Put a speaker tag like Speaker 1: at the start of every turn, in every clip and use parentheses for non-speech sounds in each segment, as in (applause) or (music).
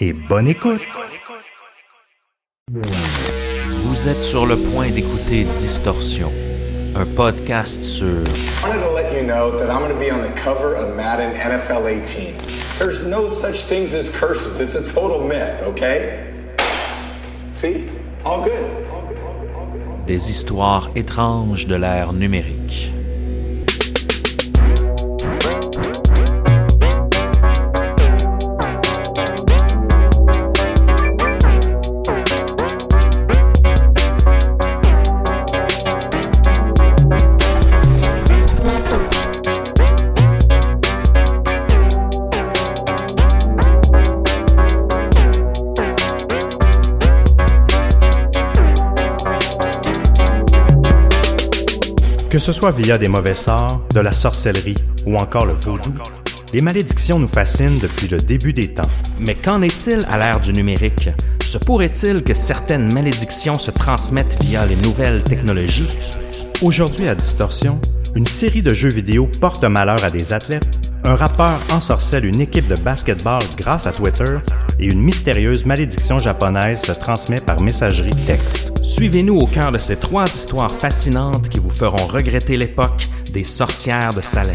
Speaker 1: et bonne écoute.
Speaker 2: Vous êtes sur le point d'écouter Distorsion, un podcast sur
Speaker 3: I wanted to let you know that I'm going to be on the cover of Madden NFL 18. There's no such things as curses. It's a total myth, okay? See? All good.
Speaker 2: des histoires étranges de l'ère numérique.
Speaker 1: Ce soit via des mauvais sorts, de la sorcellerie ou encore le vaudou, les malédictions nous fascinent depuis le début des temps.
Speaker 2: Mais qu'en est-il à l'ère du numérique? Se pourrait-il que certaines malédictions se transmettent via les nouvelles technologies?
Speaker 1: Aujourd'hui à Distorsion, une série de jeux vidéo porte malheur à des athlètes, un rappeur ensorcelle une équipe de basketball grâce à Twitter et une mystérieuse malédiction japonaise se transmet par messagerie texte.
Speaker 2: Suivez-nous au cœur de ces trois histoires fascinantes qui vous feront regretter l'époque des sorcières de Salem.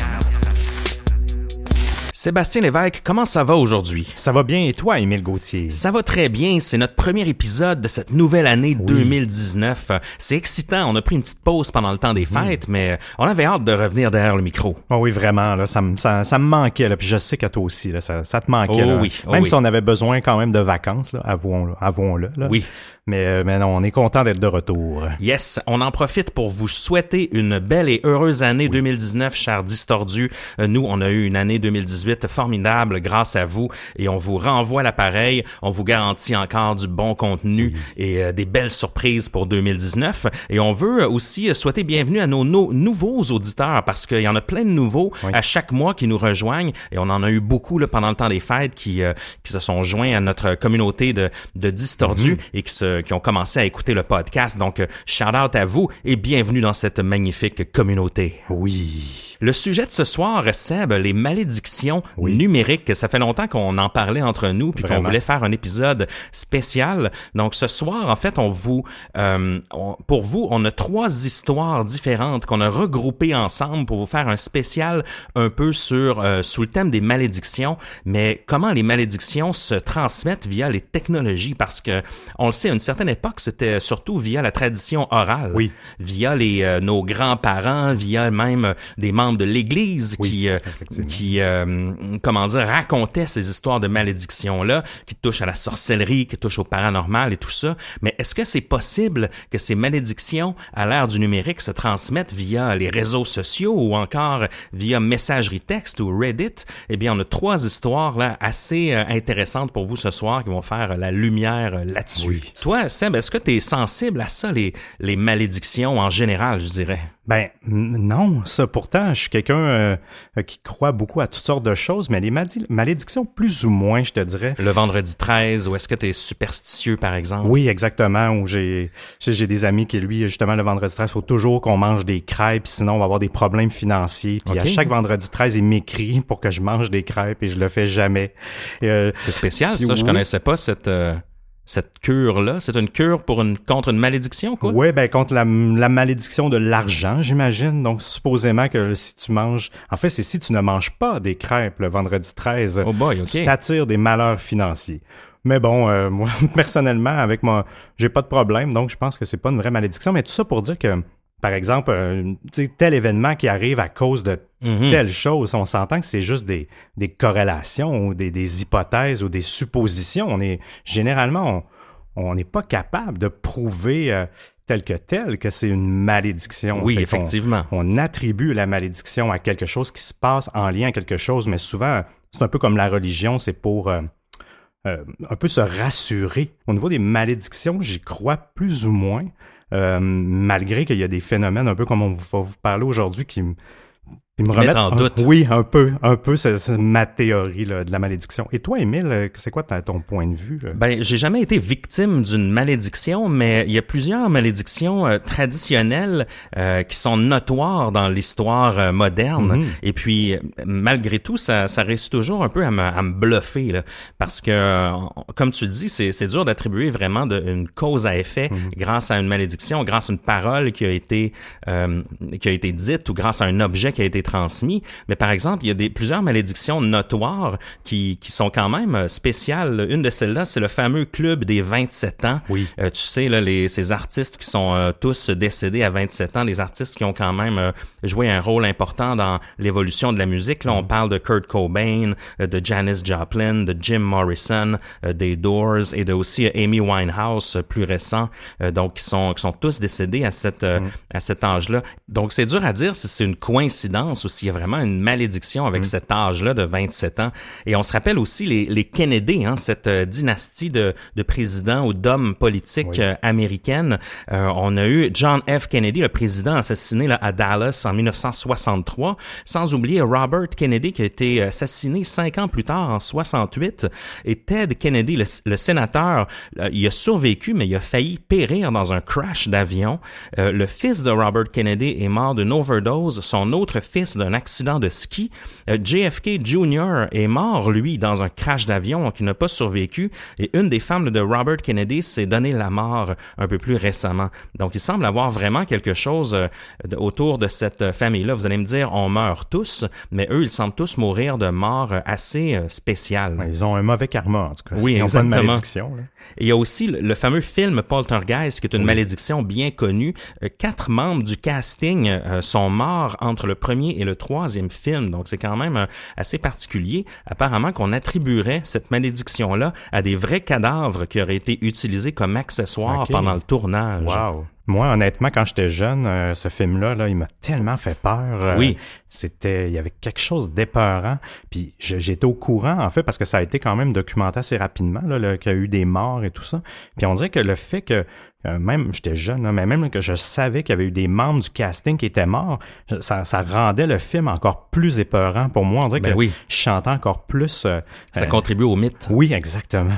Speaker 2: Sébastien Lévesque, comment ça va aujourd'hui?
Speaker 1: Ça va bien et toi, Émile Gauthier?
Speaker 2: Ça va très bien. C'est notre premier épisode de cette nouvelle année 2019. C'est excitant. On a pris une petite pause pendant le temps des fêtes, mais on avait hâte de revenir derrière le micro.
Speaker 1: Oh oui, vraiment, là, ça, me- ça, manquait, là, puis je sais qu'à toi aussi, là, ça, ça te manquait.
Speaker 2: Oh oui, oh
Speaker 1: Même
Speaker 2: oui.
Speaker 1: si on avait besoin quand même de vacances, avouons-le.
Speaker 2: Oui.
Speaker 1: Mais, euh, mais non, on est content d'être de retour.
Speaker 2: Yes, on en profite pour vous souhaiter une belle et heureuse année 2019, chers distordus. Euh, Nous, on a eu une année 2018 formidable grâce à vous et on vous renvoie l'appareil. On vous garantit encore du bon contenu et euh, des belles surprises pour 2019. Et on veut aussi euh, souhaiter bienvenue à nos, nos nouveaux auditeurs parce qu'il y en a plein de nouveaux
Speaker 1: Oui.
Speaker 2: à chaque mois qui nous rejoignent et on en a eu beaucoup là, pendant le temps des fêtes qui, euh, qui se sont joints à notre communauté de, de distordus et qui, se, qui ont commencé à écouter le podcast. Donc, euh, shout out à vous et bienvenue dans cette magnifique communauté.
Speaker 1: Oui.
Speaker 2: Le sujet de ce soir, Seb, les malédictions numériques. Ça fait longtemps qu'on en parlait entre nous puis qu'on voulait faire un épisode spécial. Donc ce soir, en fait, on vous, euh, on- pour vous, on a trois histoires différentes qu'on a regroupées ensemble pour vous faire un spécial un peu sur euh, sous le thème des malédictions. Mais comment les malédictions se transmettent via les technologies? Parce que on le sait, à une certaine époque, c'était surtout via la tradition orale,
Speaker 1: Oui.
Speaker 2: via les euh, nos grands-parents, via même euh, des membres de l'Église
Speaker 1: Oui,
Speaker 2: qui euh, qui euh, comment dire, racontait ces histoires de malédiction-là, qui touchent à la sorcellerie, qui touchent au paranormal et tout ça. Mais est-ce que c'est possible que ces malédictions, à l'ère du numérique, se transmettent via les réseaux sociaux ou encore via messagerie texte ou Reddit? Eh bien, on a trois histoires là assez euh, intéressantes pour vous ce soir qui vont faire la lumière là-dessus. Toi, Seb, est-ce que tu es sensible à ça, les, les malédictions en général, je dirais?
Speaker 1: Ben non, ça pourtant, je suis quelqu'un euh, qui croit beaucoup à toutes sortes de choses, mais les malédictions plus ou moins, je te dirais.
Speaker 2: Le vendredi 13, ou est-ce que tu es superstitieux, par exemple?
Speaker 1: Oui, exactement, où j'ai j'ai des amis qui, lui, justement, le vendredi 13, il faut toujours qu'on mange des crêpes, sinon on va avoir des problèmes financiers. Puis à chaque vendredi 13, il m'écrit pour que je mange des crêpes et je le fais jamais.
Speaker 2: Euh, C'est spécial, ça, je connaissais pas cette... Euh, cette cure-là? C'est une cure pour une, contre une malédiction, quoi?
Speaker 1: Oui, ben contre la, la malédiction de l'argent, j'imagine. Donc, supposément que si tu manges... En fait, c'est si tu ne manges pas des crêpes le vendredi 13,
Speaker 2: oh boy,
Speaker 1: tu t'attires des malheurs financiers. Mais bon, euh, moi, (laughs) personnellement, avec moi, j'ai pas de problème, donc je pense que c'est pas une vraie malédiction. Mais tout ça pour dire que par exemple, euh, tel événement qui arrive à cause de mhm. telle chose, on s'entend que c'est juste des, des, corrélations ou des, des, hypothèses ou des suppositions. On est généralement, on n'est pas capable de prouver euh, tel que tel que c'est une malédiction.
Speaker 2: Oui, effectivement.
Speaker 1: On, attribue la malédiction à quelque chose qui se passe en lien à quelque chose, mais souvent, c'est un peu comme la religion, c'est pour euh, un peu se rassurer. Au niveau des malédictions, j'y crois plus ou moins. Euh, malgré qu'il y a des phénomènes un peu comme on va vous parler aujourd'hui qui,
Speaker 2: il me remet en doute.
Speaker 1: Oui, un peu, un peu, c'est ma théorie là, de la malédiction. Et toi, Émile, euh, c'est quoi ton point de vue?
Speaker 2: Ben, j'ai jamais été victime d'une malédiction, mais il y a plusieurs malédictions euh, traditionnelles euh, qui sont notoires dans l'histoire moderne. Mm-hmm. Et puis, malgré tout, ça, ça reste toujours un peu à me, à me bluffer, là, parce que, comme tu dis, c'est dur d'attribuer vraiment de, une cause à effet mm-hmm. grâce à une malédiction, grâce à une parole qui a été qui a été dite ou grâce à un objet qui a été transmis. Mais par exemple, il y a des, plusieurs malédictions notoires qui, qui sont quand même euh, spéciales. Une de celles-là, c'est le fameux club des 27 ans.
Speaker 1: Oui.
Speaker 2: Euh, tu sais, là, les, ces artistes qui sont euh, tous décédés à 27 ans, des artistes qui ont quand même joué un rôle important dans l'évolution de la musique. Là, on mm. parle de Kurt Cobain, de Janis Joplin, de Jim Morrison, des Doors et de aussi Amy Winehouse, plus récent. donc, qui sont, qui sont tous décédés à cette, mm. à cet âge-là. Donc, c'est dur à dire si c'est une coïncidence ou s'il y a vraiment une malédiction avec mm. cet âge-là de 27 ans. Et on se rappelle aussi les, les Kennedy, hein, cette euh, dynastie de, de présidents ou d'hommes politiques euh, américaines. Euh, on a eu John F. Kennedy, le président assassiné là, à Dallas en 1963, sans oublier Robert Kennedy qui a été assassiné cinq ans plus tard en 68. Et Ted Kennedy, le, le sénateur, il a survécu, mais il a failli périr dans un crash d'avion. le fils de Robert Kennedy est mort d'une overdose. Son autre fils d'un accident de ski. Euh, JFK Jr. est mort, lui, dans un crash d'avion qui n'a pas survécu. Et une des femmes de Robert Kennedy s'est donné la mort un peu plus récemment. Donc, il semble avoir vraiment quelque chose euh, autour de cette famille-là. Vous allez me dire, on meurt tous, mais eux, ils semblent tous mourir de mort assez euh, spéciale.
Speaker 1: Ils ont un mauvais karma, en tout cas.
Speaker 2: Oui, exactement.
Speaker 1: malédiction.
Speaker 2: Il y a aussi le, fameux film Poltergeist, qui est une malédiction bien connue. Quatre membres du casting sont morts entre le premier et le troisième film. Donc, c'est quand même euh, assez particulier. Apparemment qu'on attribuerait cette malédiction-là à des vrais cadavres qui auraient été utilisés comme accessoires pendant le tournage.
Speaker 1: Wow. Moi, honnêtement, quand j'étais jeune, euh, ce film-là, là, il m'a tellement fait peur.
Speaker 2: Euh, oui.
Speaker 1: C'était, il y avait quelque chose d'épeurant. Puis j'étais au courant, en fait, parce que ça a été quand même documenté assez rapidement, là, qu'il y a eu des morts et tout ça. Puis on dirait que le fait que euh, même j'étais jeune, mais même que je savais qu'il y avait eu des membres du casting qui étaient morts, ça, rendait le film encore plus épeurant pour moi. On dirait
Speaker 2: ben
Speaker 1: que
Speaker 2: oui.
Speaker 1: je chantais encore plus.
Speaker 2: ça contribue au mythe.
Speaker 1: Oui, exactement.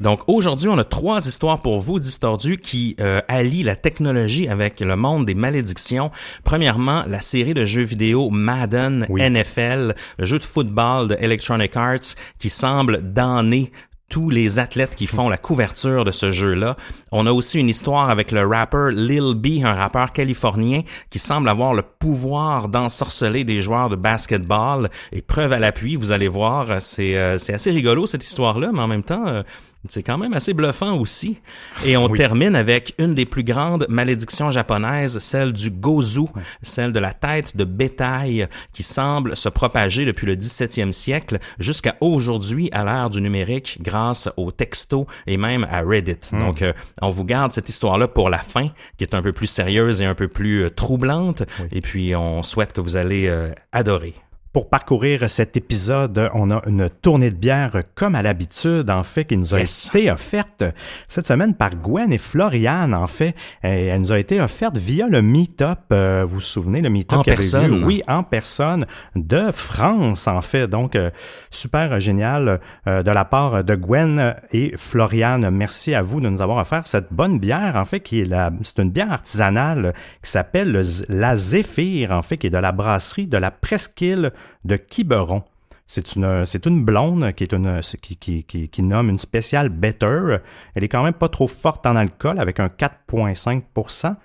Speaker 2: Donc aujourd'hui, on a trois histoires pour vous distordus qui euh, allient la technologie avec le monde des malédictions. Premièrement, la série de jeux vidéo Madden NFL, le jeu de football de Electronic Arts qui semble damner tous les athlètes qui font la couverture de ce jeu-là. On a aussi une histoire avec le rappeur Lil B, un rappeur californien qui semble avoir le pouvoir d'ensorceler des joueurs de basketball. Et preuve à l'appui, vous allez voir, c'est euh, assez rigolo cette histoire-là, mais en même temps, euh, C'est quand même assez bluffant aussi. Et on termine avec une des plus grandes malédictions japonaises, celle du gozu, celle de la tête de bétail qui semble se propager depuis le 17e siècle jusqu'à aujourd'hui à l'ère du numérique grâce aux textos et même à Reddit.
Speaker 1: Hmm.
Speaker 2: Donc, euh, on vous garde cette histoire-là pour la fin, qui est un peu plus sérieuse et un peu plus euh, troublante. Et puis, on souhaite que vous allez euh, adorer.
Speaker 1: Pour parcourir cet épisode, on a une tournée de bière comme à l'habitude, en fait, qui nous a
Speaker 2: Yes.
Speaker 1: été offerte cette semaine par Gwen et Floriane, en fait. Et elle nous a été offerte via le Meetup. euh, vous vous souvenez, le Meetup
Speaker 2: En
Speaker 1: qui avait lieu, Oui, en personne de France, en fait. Donc, euh, super génial euh, de la part de Gwen et Floriane. Merci à vous de nous avoir offert cette bonne bière, en fait, qui est la, c'est une bière artisanale qui s'appelle la Zéphyr, en fait, qui est de la brasserie de la Presqu'île de Quiberon. C'est une, c'est une blonde qui est une, qui, qui, qui, qui nomme une spéciale better. Elle est quand même pas trop forte en alcool avec un 4,5%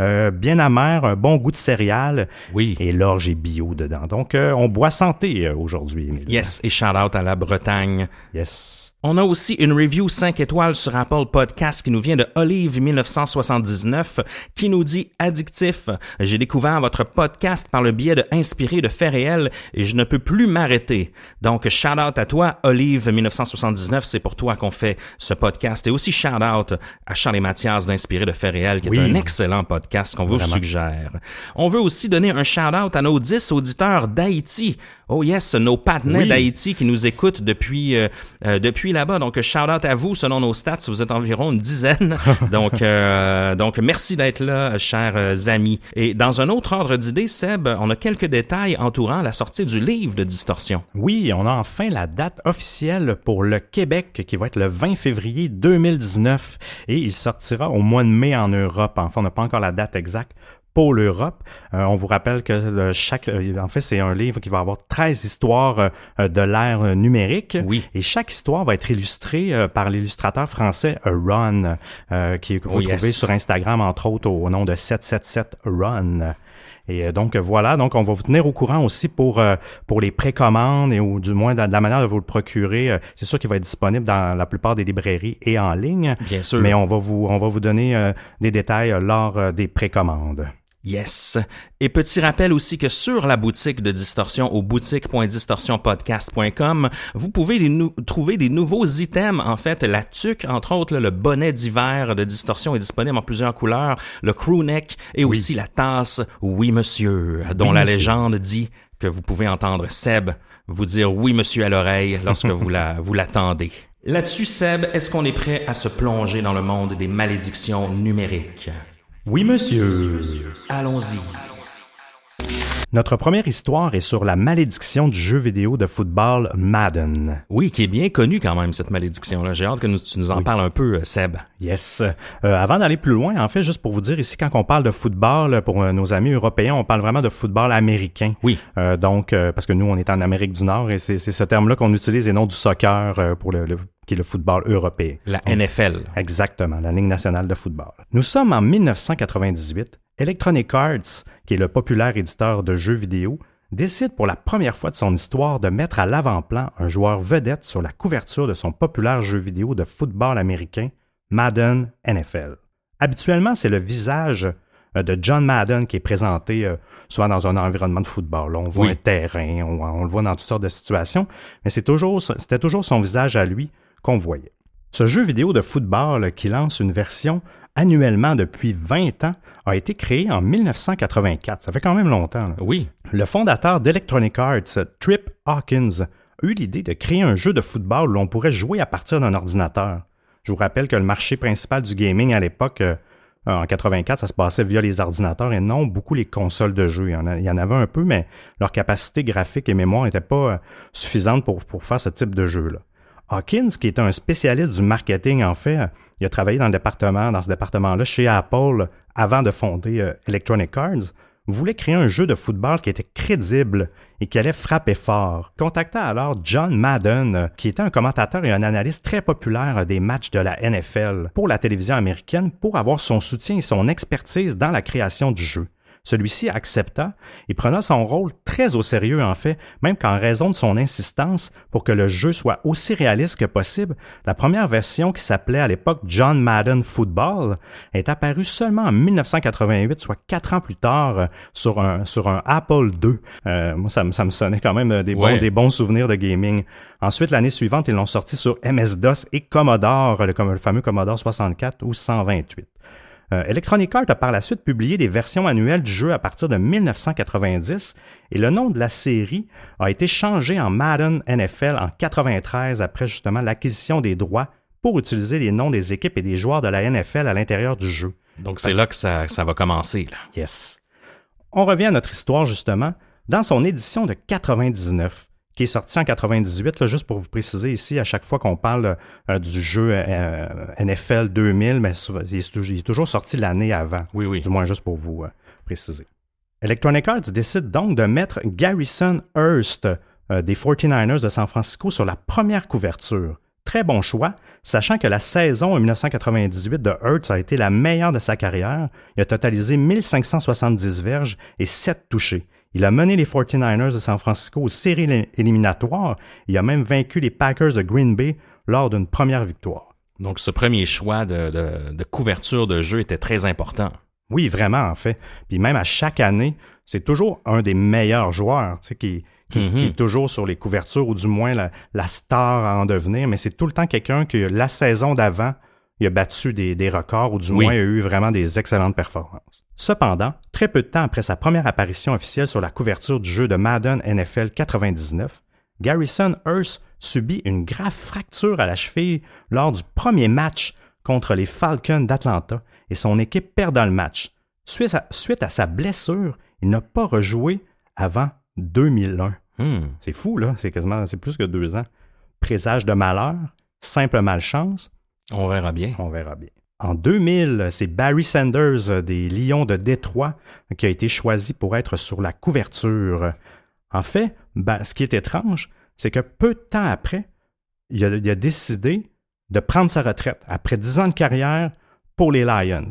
Speaker 1: euh, bien amère, un bon goût de céréales
Speaker 2: Oui.
Speaker 1: et l'orge est bio dedans. Donc, euh, on boit santé euh, aujourd'hui.
Speaker 2: Yes, et shout out à la Bretagne.
Speaker 1: Yes.
Speaker 2: On a aussi une review 5 étoiles sur Apple Podcast qui nous vient de Olive 1979 qui nous dit addictif. J'ai découvert votre podcast par le biais de Inspiré de faits réels et je ne peux plus m'arrêter. Donc shout out à toi Olive 1979, c'est pour toi qu'on fait ce podcast et aussi shout out à Charles et Mathias d'Inspiré de faits réels qui
Speaker 1: Oui.
Speaker 2: est un excellent podcast qu'on vous
Speaker 1: Vraiment.
Speaker 2: suggère. On veut aussi donner un shout out à nos 10 auditeurs d'Haïti. Oh yes, nos partenaires
Speaker 1: Oui.
Speaker 2: d'Haïti qui nous écoutent depuis euh, euh, depuis là-bas. Donc shout out à vous. Selon nos stats, vous êtes environ une dizaine. (laughs) donc euh, donc merci d'être là, chers amis. Et dans un autre ordre d'idée, Seb, on a quelques détails entourant la sortie du livre de Distorsion.
Speaker 1: Oui, on a enfin la date officielle pour le Québec qui va être le 20 février 2019 et il sortira au mois de mai en Europe. Enfin, on n'a pas encore la date exacte pour l'Europe. Euh, on vous rappelle que le- chaque, euh, en fait, c'est un livre qui va avoir 13 histoires euh, de l'ère euh, numérique.
Speaker 2: Oui.
Speaker 1: Et chaque histoire va être illustrée par l'illustrateur français Ron, euh, qui que vous
Speaker 2: Oh, yes.
Speaker 1: trouvez sur Instagram, entre autres, au nom de 777 Ron. Et donc voilà, donc on va vous tenir au courant aussi pour euh, pour les précommandes et ou du moins de, de la manière de vous le procurer. Euh, C'est sûr qu'il va être disponible dans la plupart des librairies et en ligne.
Speaker 2: Bien sûr.
Speaker 1: Mais on va vous on va vous donner euh, des détails lors des précommandes.
Speaker 2: Yes. Et petit rappel aussi que sur la boutique de Distorsion au boutique.distorsionpodcast.com, vous pouvez les nou- trouver des nouveaux items. En fait, la tuque, entre autres, là, le bonnet d'hiver de Distorsion est disponible en plusieurs couleurs, le crew neck et aussi la tasse Oui Monsieur, dont
Speaker 1: Oui,
Speaker 2: la
Speaker 1: monsieur.
Speaker 2: légende dit que vous pouvez entendre Seb vous dire Oui Monsieur à l'oreille lorsque vous la, vous l'attendez. Là-dessus, Seb, est-ce qu'on est prêt à se plonger dans le monde des malédictions numériques?
Speaker 1: Oui, monsieur.
Speaker 2: Allons-y.
Speaker 1: Notre première histoire est sur la malédiction du jeu vidéo de football Madden.
Speaker 2: Oui, qui est bien connue quand même, cette malédiction-là. J'ai hâte que nous- tu nous en parles un peu, euh, Seb.
Speaker 1: Yes. Euh, avant d'aller plus loin, en fait, juste pour vous dire ici, quand on parle de football, pour euh, nos amis européens, on parle vraiment de football américain.
Speaker 2: Oui.
Speaker 1: Euh, donc, euh, parce que nous, on est en Amérique du Nord et c'est ce terme-là qu'on utilise et non du soccer pour le, le- qui est le football européen.
Speaker 2: La NFL.
Speaker 1: Exactement, la Ligue nationale de football. Nous sommes en 1998. Electronic Arts, qui est le populaire éditeur de jeux vidéo, décide pour la première fois de son histoire de mettre à l'avant-plan un joueur vedette sur la couverture de son populaire jeu vidéo de football américain, Madden NFL. Habituellement, c'est le visage euh, de John Madden qui est présenté euh, souvent dans un environnement de football. On voit
Speaker 2: Oui.
Speaker 1: un terrain, on, on le voit dans toutes sortes de situations, mais c'est toujours, c'était toujours son visage à lui qu'on voyait. Ce jeu vidéo de football qui lance une version annuellement depuis 20 ans a été créé en 1984. Ça fait quand même longtemps. là.
Speaker 2: Oui.
Speaker 1: Le fondateur d'Electronic Arts, Trip Hawkins, a eu l'idée de créer un jeu de football où l'on pourrait jouer à partir d'un ordinateur. Je vous rappelle que le marché principal du gaming à l'époque, euh, en 84, ça se passait via les ordinateurs et non beaucoup les consoles de jeux. Il y en, a- il y en avait un peu, mais leur capacité graphique et mémoire n'était pas euh, suffisante pour, pour faire ce type de jeu-là. Hawkins, qui était un spécialiste du marketing, en fait, il a travaillé dans le département, dans ce département-là, chez Apple, avant de fonder euh, Electronic Arts, voulait créer un jeu de football qui était crédible et qui allait frapper fort. Contacta alors John Madden, euh, qui était un commentateur et un analyste très populaire euh, des matchs de la NFL pour la télévision américaine, pour avoir son soutien et son expertise dans la création du jeu. Celui-ci accepta et prenant son rôle très au sérieux en fait, même qu'en raison de son insistance pour que le jeu soit aussi réaliste que possible, la première version qui s'appelait à l'époque John Madden Football est apparue seulement en 1988, soit quatre ans plus tard, euh, sur un, sur un Apple II. Euh, moi, ça, me- ça me sonnait quand même des,
Speaker 2: Ouais.
Speaker 1: bons, des bons souvenirs de gaming. Ensuite, l'année suivante, ils l'ont sorti sur MS-DOS et Commodore, le, le fameux Commodore 64 ou 128. Euh, Electronic Arts a par la suite publié des versions annuelles du jeu à partir de 1990 et le nom de la série a été changé en Madden NFL en 93 après justement l'acquisition des droits pour utiliser les noms des équipes et des joueurs de la NFL à l'intérieur du jeu.
Speaker 2: Donc, c'est là que ça, ça va commencer. Là.
Speaker 1: Yes. On revient à notre histoire justement dans son édition de 99 qui est sortie en 98, là, juste pour vous préciser ici, à chaque fois qu'on parle euh, du jeu euh, NFL 2000, mais il est toujours- sorti l'année avant.
Speaker 2: Oui, oui.
Speaker 1: Du moins, juste pour vous euh, préciser. Electronic Arts décide donc de mettre Garrison Hurst euh, des 49ers de San Francisco sur la première couverture. Très bon choix, sachant que la saison en 1998 de Hurts a été la meilleure de sa carrière. Il a totalisé 1570 verges et 7 touchés. Il a mené les 49ers de San Francisco aux séries éli- éliminatoires. Il a même vaincu les Packers de Green Bay lors d'une première victoire.
Speaker 2: Donc, ce premier choix de, de- de couverture de jeu était très important.
Speaker 1: Oui, vraiment, en fait. Puis même à chaque année, c'est toujours un des meilleurs joueurs tu sais, qui, qui,
Speaker 2: Mhm.
Speaker 1: qui est toujours sur les couvertures, ou du moins la, la star à en devenir, mais c'est tout le temps quelqu'un que la saison d'avant, il a battu des, des records, ou du
Speaker 2: Oui.
Speaker 1: moins il a eu vraiment des excellentes performances. Cependant, très peu de temps après sa première apparition officielle sur la couverture du jeu de Madden NFL 99, Garrison Hurst subit une grave fracture à la cheville lors du premier match contre les Falcons d'Atlanta et son équipe perdant le match. Suite à, suite à sa blessure, il n'a pas rejoué avant 2001.
Speaker 2: Hmm.
Speaker 1: C'est fou, là. C'est quasiment, c'est plus que deux ans. Présage de malheur, simple malchance,
Speaker 2: On verra bien.
Speaker 1: on verra bien. En 2000, c'est Barry Sanders euh, des Lions de Détroit qui a été choisi pour être sur la couverture. En fait, ben, ce qui est étrange, c'est que peu de temps après, il a, décidé de prendre sa retraite après 10 ans de carrière pour les Lions.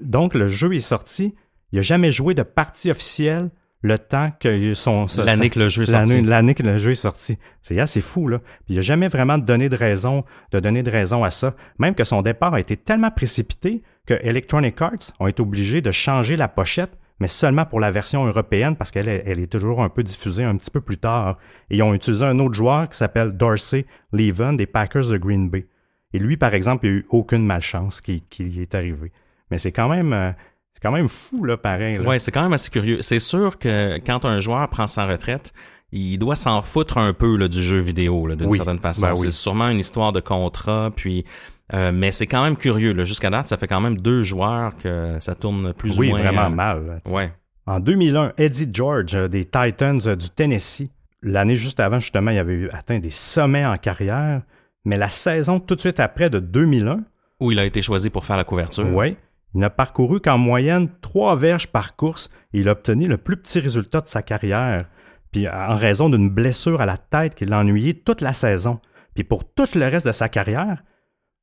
Speaker 1: Donc, le jeu est sorti. Il n'a jamais joué de partie officielle le temps que son...
Speaker 2: L'année que le jeu est sorti.
Speaker 1: l'année que le jeu est sorti. C'est assez fou, là. Puis il n'a jamais vraiment donné de raison, de donner de raison à ça. Même que son départ a été tellement précipité que Electronic Arts ont été obligés de changer la pochette, mais seulement pour la version européenne parce qu'elle est, elle est toujours un peu diffusée un petit peu plus tard. Et ils ont utilisé un autre joueur qui s'appelle Dorsey Leven des Packers de Green Bay. Et lui, par exemple, il n'a eu aucune malchance qui, qui est arrivée. Mais c'est quand même, euh, quand même fou, là, pareil. là.
Speaker 2: Ouais, c'est quand même assez curieux. C'est sûr que quand un joueur prend sa retraite, il doit s'en foutre un peu là, du jeu vidéo d'une
Speaker 1: Oui.
Speaker 2: certaine façon.
Speaker 1: Ben oui.
Speaker 2: C'est sûrement une histoire de contrat, puis euh, mais c'est quand même curieux. Jusqu'à date, ça fait quand même deux joueurs que ça tourne plus
Speaker 1: oui,
Speaker 2: ou moins.
Speaker 1: vraiment
Speaker 2: euh,
Speaker 1: mal. là.
Speaker 2: Ouais.
Speaker 1: En 2001, Eddie George euh, des Titans du Tennessee, l'année juste avant, justement, il avait atteint des sommets en carrière, mais la saison tout de suite après de 2001,
Speaker 2: Où il a été choisi pour faire la couverture.
Speaker 1: ouais, il n'a parcouru qu'en moyenne trois verges par course et il a obtenu le plus petit résultat de sa carrière. Puis en raison d'une blessure à la tête qui l'a ennuyé toute la saison. Puis pour tout le reste de sa carrière,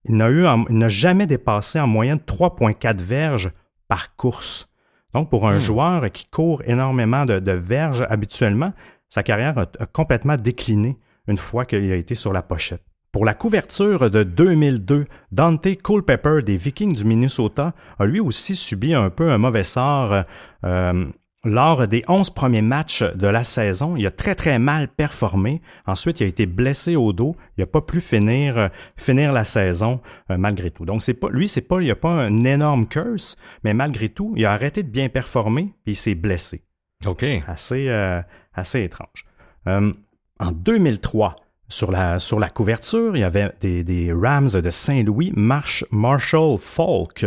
Speaker 1: il n'a eu en- il n'a jamais dépassé en moyenne 3,4 verges par course. Donc, pour un
Speaker 2: Hmm.
Speaker 1: joueur qui court énormément de, de verges habituellement, sa carrière a, a complètement décliné une fois qu'il a été sur la pochette. Pour la couverture de 2002, Dante Culpepper des Vikings du Minnesota a lui aussi subi un peu un mauvais sort euh, lors des 11 premiers matchs de la saison. Il a très très mal performé. Ensuite, il a été blessé au dos. Il n'a pas pu finir, euh, finir la saison euh, malgré tout. Donc, c'est pas, lui, c'est pas, il n'y a pas un énorme curse, mais malgré tout, il a arrêté de bien performer et il s'est blessé
Speaker 2: OK.
Speaker 1: assez, euh, assez étrange. En 2003, sur la, sur la couverture, il y avait des, des Rams de Saint-Louis, Marsh, Marshall Falk.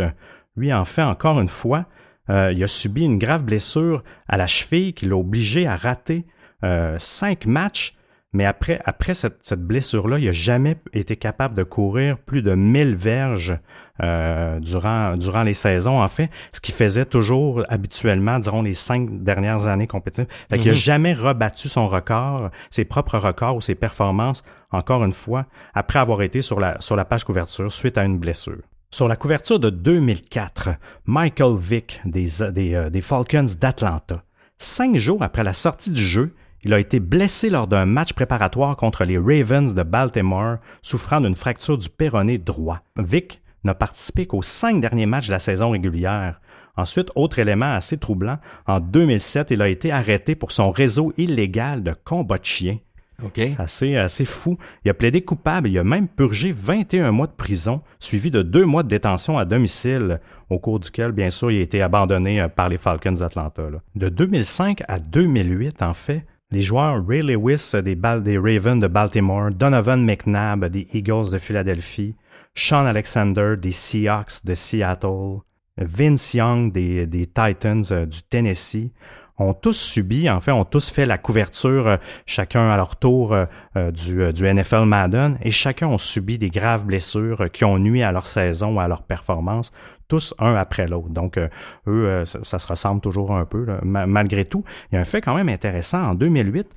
Speaker 1: Lui, en fait, encore une fois, euh, il a subi une grave blessure à la cheville qui l'a obligé à rater euh, cinq matchs. Mais après, après cette, cette blessure-là, il n'a jamais été capable de courir plus de 1000 verges euh, durant, durant les saisons, en fait, ce qui faisait toujours habituellement, dirons, les cinq dernières années compétitives. Fait qu'il n'a
Speaker 2: Mhm.
Speaker 1: jamais rebattu son record, ses propres records ou ses performances, encore une fois, après avoir été sur la, sur la page couverture suite à une blessure. Sur la couverture de 2004, Michael Vick des, des, euh, des Falcons d'Atlanta. Cinq jours après la sortie du jeu, il a été blessé lors d'un match préparatoire contre les Ravens de Baltimore, souffrant d'une fracture du péroné droit. Vick n'a participé qu'aux cinq derniers matchs de la saison régulière. Ensuite, autre élément assez troublant, en 2007, il a été arrêté pour son réseau illégal de combat de chiens.
Speaker 2: OK.
Speaker 1: Assez, assez fou. Il a plaidé coupable. Il a même purgé 21 mois de prison, suivi de deux mois de détention à domicile, au cours duquel, bien sûr, il a été abandonné euh, par les Falcons d'Atlanta. De 2005 à 2008, en fait, les joueurs Ray Lewis des, des Ravens de Baltimore, Donovan McNabb des Eagles de Philadelphie, Sean Alexander des Seahawks de Seattle, Vince Young des, Titans euh, du Tennessee ont tous subi, en fait, ont tous fait la couverture, euh, chacun à leur tour, euh, du, du, NFL Madden, et chacun ont subi des graves blessures qui ont nuit à leur saison ou à leur performance, tous un après l'autre. Donc, eux, ça, se ressemble toujours un peu, malgré tout. Il y a un fait quand même intéressant. En 2008,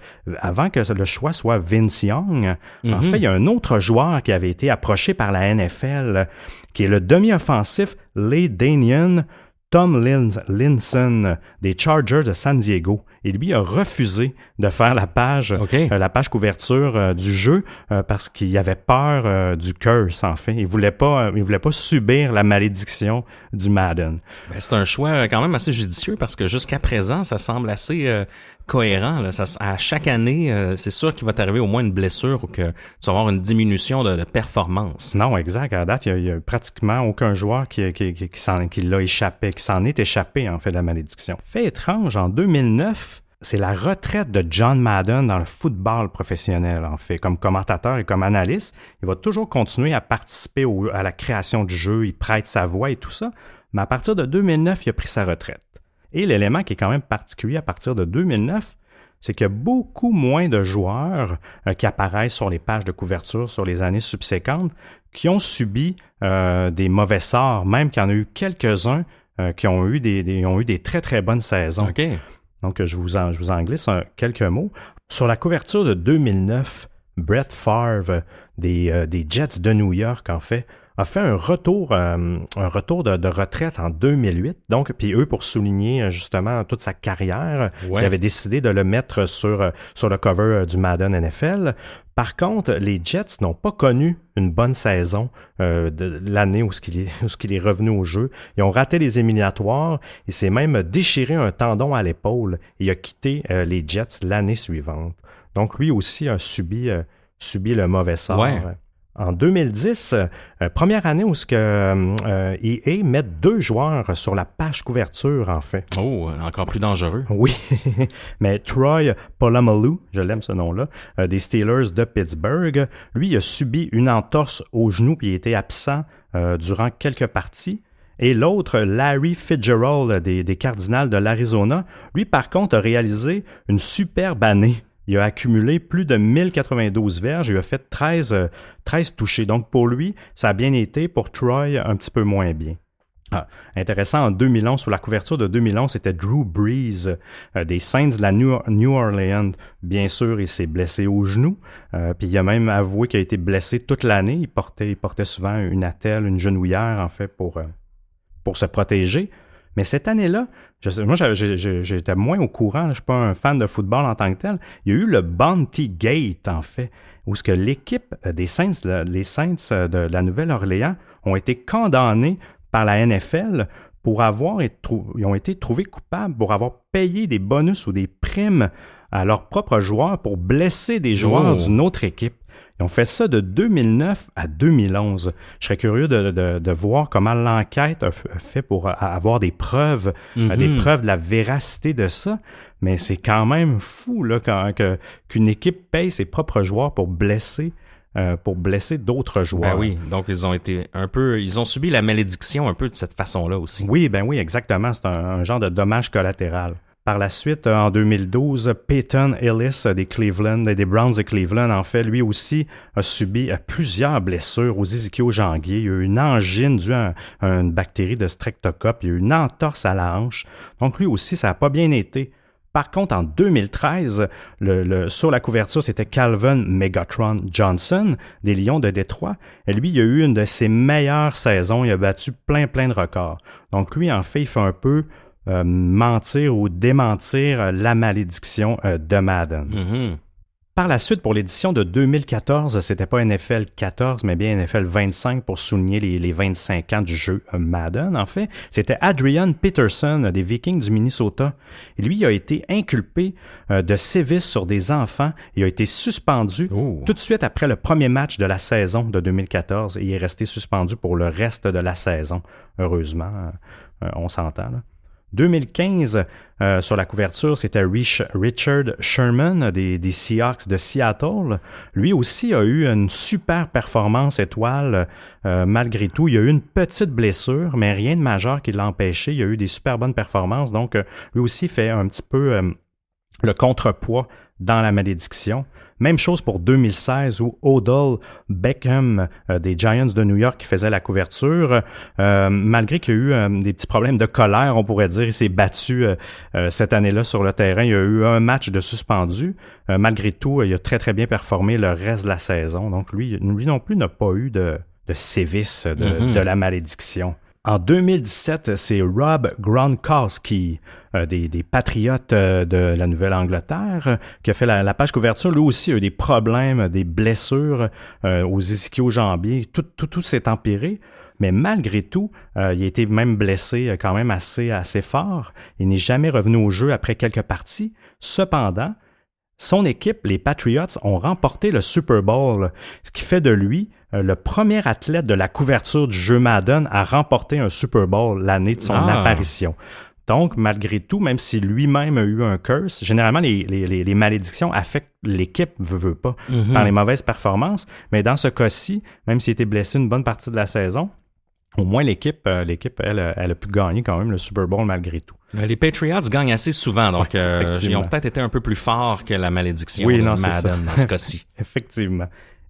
Speaker 1: avant que le choix soit Vince Young, en
Speaker 2: Mhm.
Speaker 1: fait, il y a un autre joueur qui avait été approché par la NFL, qui est le demi-offensif Lee Danian, Tom Lin- Linson des Chargers de San Diego. Et lui a refusé de faire la page, euh, la page couverture euh, du jeu euh, parce qu'il avait peur du curse en fait. Il voulait pas, il voulait pas subir la malédiction du Madden.
Speaker 2: Ben, c'est un choix quand même assez judicieux parce que jusqu'à présent, ça semble assez euh, cohérent. Là. Ça, à chaque année, euh, c'est sûr qu'il va t'arriver au moins une blessure ou que tu vas avoir une diminution de, de performance.
Speaker 1: Non, exact. À date, il y a, a pratiquement aucun joueur qui, qui, qui, qui qui l'a échappé, qui s'en est échappé en fait de la malédiction. Fait étrange, en 2009, c'est la retraite de John Madden dans le football professionnel, en fait. Comme commentateur et comme analyste, il va toujours continuer à participer au- à la création du jeu, il prête sa voix et tout ça, mais à partir de 2009, il a pris sa retraite. Et l'élément qui est quand même particulier à partir de 2009, c'est qu'il y a beaucoup moins de joueurs euh, qui apparaissent sur les pages de couverture sur les années subséquentes qui ont subi euh, des mauvais sorts, même qu'il y en a eu quelques-uns euh, qui ont eu des, des- ont eu des très très bonnes saisons. Donc, je vous en, je vous en glisse un- quelques mots. Sur la couverture de 2009, Brett Favre des, des Jets de New York, en fait, a fait un retour, euh, un retour de, de retraite en 2008. Donc, puis eux, pour souligner euh, justement toute sa carrière,
Speaker 2: Ouais.
Speaker 1: ils avaient décidé de le mettre sur, euh, sur le cover du Madden NFL. Par contre, les Jets n'ont pas connu une bonne saison euh, de l'année où ce qu'il est, où ce qu'il est revenu au jeu. Ils ont raté les éliminatoires. Il s'est même déchiré un tendon à l'épaule. Il a quitté euh, les Jets l'année suivante. Donc lui aussi a subi, euh, subi le mauvais sort.
Speaker 2: Ouais.
Speaker 1: En 2010, euh, première année où ce que euh, EA met deux joueurs sur la page couverture en fait.
Speaker 2: Oh, encore plus dangereux.
Speaker 1: Oui, (laughs) mais Troy Polamalu, je l'aime ce nom-là, euh, des Steelers de Pittsburgh, lui il a subi une entorse au genou puis il était absent euh, durant quelques parties. Et l'autre, Larry Fitzgerald des, des Cardinals de l'Arizona, lui par contre a réalisé une superbe année. Il a accumulé plus de 1092 verges, il a fait 13, euh, 13 touchés. Donc pour lui, ça a bien été, pour Troy, un petit peu moins bien. Ah, intéressant, en 2011, sur la couverture de 2011, c'était Drew Brees euh, des Saints de la New, Orleans. Bien sûr, il s'est blessé au genou, euh, puis il a même avoué qu'il a été blessé toute l'année. Il portait, il portait souvent une attelle, une genouillère, en fait, euh, pour se protéger. Mais cette année-là, moi, j'étais moins au courant. Je ne suis pas un fan de football en tant que tel. Il y a eu le Bounty Gate, en fait, où ce que l'équipe euh, des Saints, le- les Saints euh, de la Nouvelle-Orléans ont été condamnés par la NFL pour avoir été, ils ont été trouvés coupables pour avoir payé des bonus ou des primes à leurs propres joueurs pour blesser des joueurs
Speaker 2: Oh.
Speaker 1: d'une autre équipe. Ils ont fait ça de 2009 à 2011. Je serais curieux de, de- de voir comment l'enquête a fait pour euh, avoir des preuves, euh, des
Speaker 2: Mhm.
Speaker 1: preuves de la véracité de ça. Mais c'est quand même fou là, quand- qu'une équipe paye ses propres joueurs pour blesser, euh, pour blesser d'autres joueurs.
Speaker 2: Ben oui, donc ils ont été un peu, ils ont subi la malédiction un peu de cette façon-là aussi.
Speaker 1: Oui, ben oui, exactement. C'est un, un genre de dommage collatéral. Par la suite, en 2012, Peyton Ellis des Cleveland, des Browns de Cleveland, en fait, lui aussi a subi euh, plusieurs blessures aux ischio-jambiers. Il y a eu une angine due à, une bactérie de streptocoque. Il y a eu une entorse à la hanche. Donc lui aussi, ça n'a pas bien été. Par contre, en 2013, le, sur la couverture, c'était Calvin Megatron Johnson des Lions de Détroit. Et lui, il a eu une de ses meilleures saisons. Il a battu plein, plein de records. Donc lui, en fait, il fait un peu euh, mentir ou démentir la malédiction euh, de Madden.
Speaker 2: Mhm.
Speaker 1: Par la suite, pour l'édition de 2014, c'était pas NFL 14, mais bien NFL 25 pour souligner les, 25 ans du jeu Madden, en fait. C'était Adrian Peterson des Vikings du Minnesota. lui, il a été inculpé euh, de sévices sur des enfants. Il a été suspendu
Speaker 2: Oh.
Speaker 1: tout de suite après le premier match de la saison de 2014 et il est resté suspendu pour le reste de la saison. Heureusement, euh, on s'entend. Là. 2015, euh, sur la couverture, c'était Rich- Richard Sherman des, des Seahawks de Seattle. Lui aussi a eu une super performance étoile euh, malgré tout. Il a eu une petite blessure, mais rien de majeur qui l'a empêché. Il a eu des super bonnes performances. Donc, euh, lui aussi fait un petit peu euh, le contrepoids dans la malédiction. Même chose pour 2016 où Odell Beckham euh, des Giants de New York qui faisait la couverture, euh, malgré qu'il y a eu euh, des petits problèmes de colère, on pourrait dire, il s'est battu cette année-là sur le terrain. Il y a eu un match de suspendu. Malgré tout, il a très très bien performé le reste de la saison. Donc lui, lui non plus n'a pas eu de, de sévices de,
Speaker 2: Mhm.
Speaker 1: de la malédiction. En 2017, c'est Rob Gronkowski des, des Patriotes euh, de la Nouvelle-Angleterre qui a fait la, page couverture. Lui aussi a eu des problèmes, des blessures euh, aux ischio-jambiers. Tout, tout, tout s'est empiré. Mais malgré tout, euh, il a été même blessé quand même assez, assez fort. Il n'est jamais revenu au jeu après quelques parties. Cependant, son équipe, les Patriots, ont remporté le Super Bowl, ce qui fait de lui le premier athlète de la couverture du jeu Madden à remporter un Super Bowl l'année de son
Speaker 2: Ah.
Speaker 1: apparition. Donc, malgré tout, même si lui-même a eu un curse, généralement, les, les- les- les malédictions affectent l'équipe, veut, veut pas, par les mauvaises performances. Mais dans ce cas-ci, même s'il était blessé une bonne partie de la saison, au moins l'équipe, euh, l'équipe, elle, a- elle a pu gagner quand même le Super Bowl malgré tout.
Speaker 2: Euh, Les Patriots gagnent assez souvent, donc
Speaker 1: Ouais,
Speaker 2: euh, ils ont peut-être été un peu plus forts que la malédiction
Speaker 1: Oui,
Speaker 2: de
Speaker 1: non.
Speaker 2: Madden dans ce cas-ci. (laughs)
Speaker 1: Effectivement.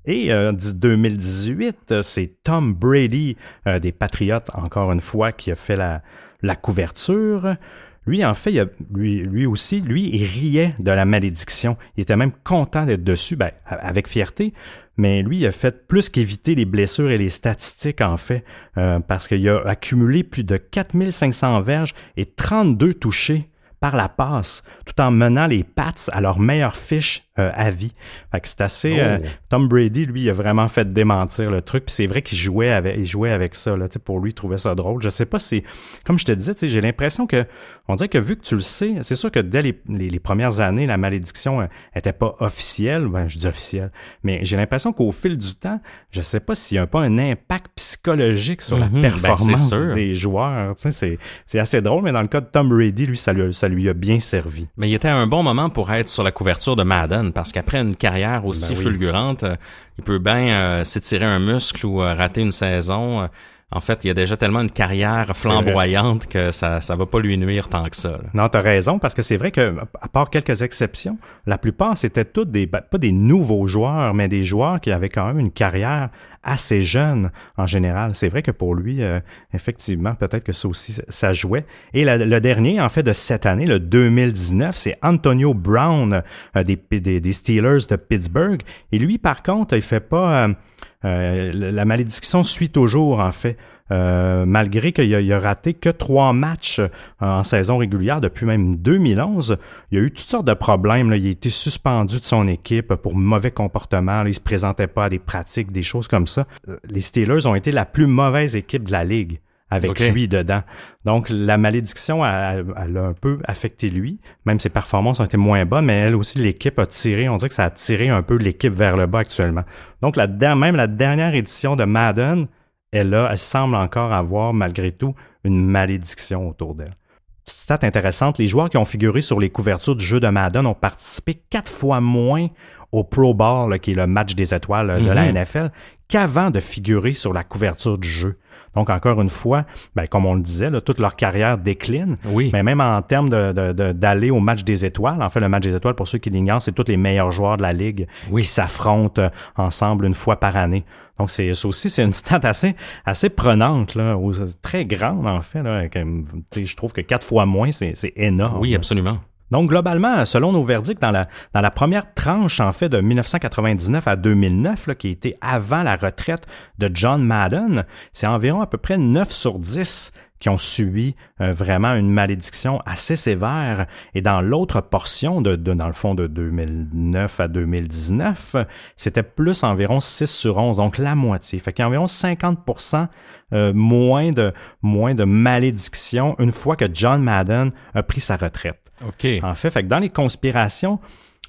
Speaker 1: Et euh, en 2018, euh, c'est Tom Brady euh, des Patriots, encore une fois, qui a fait la, couverture. Lui, en fait, lui, aussi, lui, il riait de la malédiction. Il était même content d'être dessus, ben, avec fierté. Mais lui, il a fait plus qu'éviter les blessures et les statistiques, en fait, euh, parce qu'il a accumulé plus de 4500 verges et 32 touchés par la passe, tout en menant les Pats à leur meilleure fiche euh, à vie. Fait que c'est assez... euh,
Speaker 2: Oh.
Speaker 1: Tom Brady, lui, il a vraiment fait démentir le truc. Puis c'est vrai qu'il jouait avec, il jouait avec ça. Là, pour lui, il trouvait ça drôle. Je sais pas si... Comme je te disais, j'ai l'impression que... On dirait que vu que tu le sais, c'est sûr que dès les, les- les premières années, la malédiction euh, était pas officielle. Ben, je dis officielle. Mais j'ai l'impression qu'au fil du temps, je sais pas s'il y a pas un impact psychologique sur la
Speaker 2: Mhm, ben,
Speaker 1: performance des joueurs. Tu sais, c'est, assez drôle, mais dans le cas de Tom Brady, lui, ça lui, a- ça lui a bien servi.
Speaker 2: Mais il était un bon moment pour être sur la couverture de Madden, parce qu'après une carrière aussi
Speaker 1: Ben oui.
Speaker 2: fulgurante, euh, il peut bien euh, s'étirer un muscle ou euh, rater une saison. Euh, En fait, il y a déjà tellement une carrière flamboyante que ça ça va pas lui nuire tant que ça. là.
Speaker 1: Non, t'as raison, parce que c'est vrai que, à part quelques exceptions, la plupart, c'était tous des, ben, pas des nouveaux joueurs, mais des joueurs qui avaient quand même une carrière assez jeune en général. C'est vrai que pour lui, euh, effectivement, peut-être que ça aussi, ça jouait. Et la- le dernier, en fait, de cette année, le 2019, c'est Antonio Brown euh, des, des, des Steelers de Pittsburgh. Et lui, par contre, il fait pas... euh, euh, la malédiction suit toujours, en fait. Euh, malgré qu'il a, raté que trois matchs euh, en saison régulière depuis même 2011, il y a eu toutes sortes de problèmes. là. Il a été suspendu de son équipe pour mauvais comportement. Là, il se présentait pas à des pratiques, des choses comme ça. Les Steelers ont été la plus mauvaise équipe de la ligue avec lui dedans. Donc la malédiction, elle, elle a un peu affecté lui. Même ses performances ont été moins bonnes, mais elle aussi, l'équipe a tiré. On dirait que ça a tiré un peu l'équipe vers le bas actuellement. Donc la, même la dernière édition de Madden, elle, a, elle semble encore avoir, malgré tout, une malédiction autour d'elle. Petite stat intéressante, les joueurs qui ont figuré sur les couvertures du jeu de Madden ont participé quatre fois moins au Pro Bowl, qui est le match des étoiles euh, de la
Speaker 2: Mhm.
Speaker 1: NFL, qu'avant de figurer sur la couverture du jeu. Donc, encore une fois, ben, comme on le disait, là, toute leur carrière décline.
Speaker 2: Oui.
Speaker 1: Mais même en termes de, de- de- d'aller au match des étoiles, en fait, le match des étoiles, pour ceux qui l'ignorent, c'est tous les meilleurs joueurs de la ligue
Speaker 2: Oui.
Speaker 1: qui s'affrontent euh, ensemble une fois par année. Donc, c'est ça aussi, c'est une stat assez, assez prenante, là, aux- très grande, en fait. Là, je trouve que quatre fois moins, c'est, c'est énorme.
Speaker 2: Oui, absolument.
Speaker 1: Donc, globalement, selon nos verdicts, dans la, dans la première tranche, en fait, de 1999 à 2009, là, qui était avant la retraite de John Madden, c'est environ à peu près 9 sur 10 qui ont subi euh, vraiment une malédiction assez sévère. Et dans l'autre portion, de, de, dans le fond de 2009 à 2019, c'était plus environ 6 sur 11, donc la moitié. Fait qu'il y a environ 50% euh, moins, de, moins de malédictions une fois que John Madden a pris sa retraite. En fait, dans les conspirations,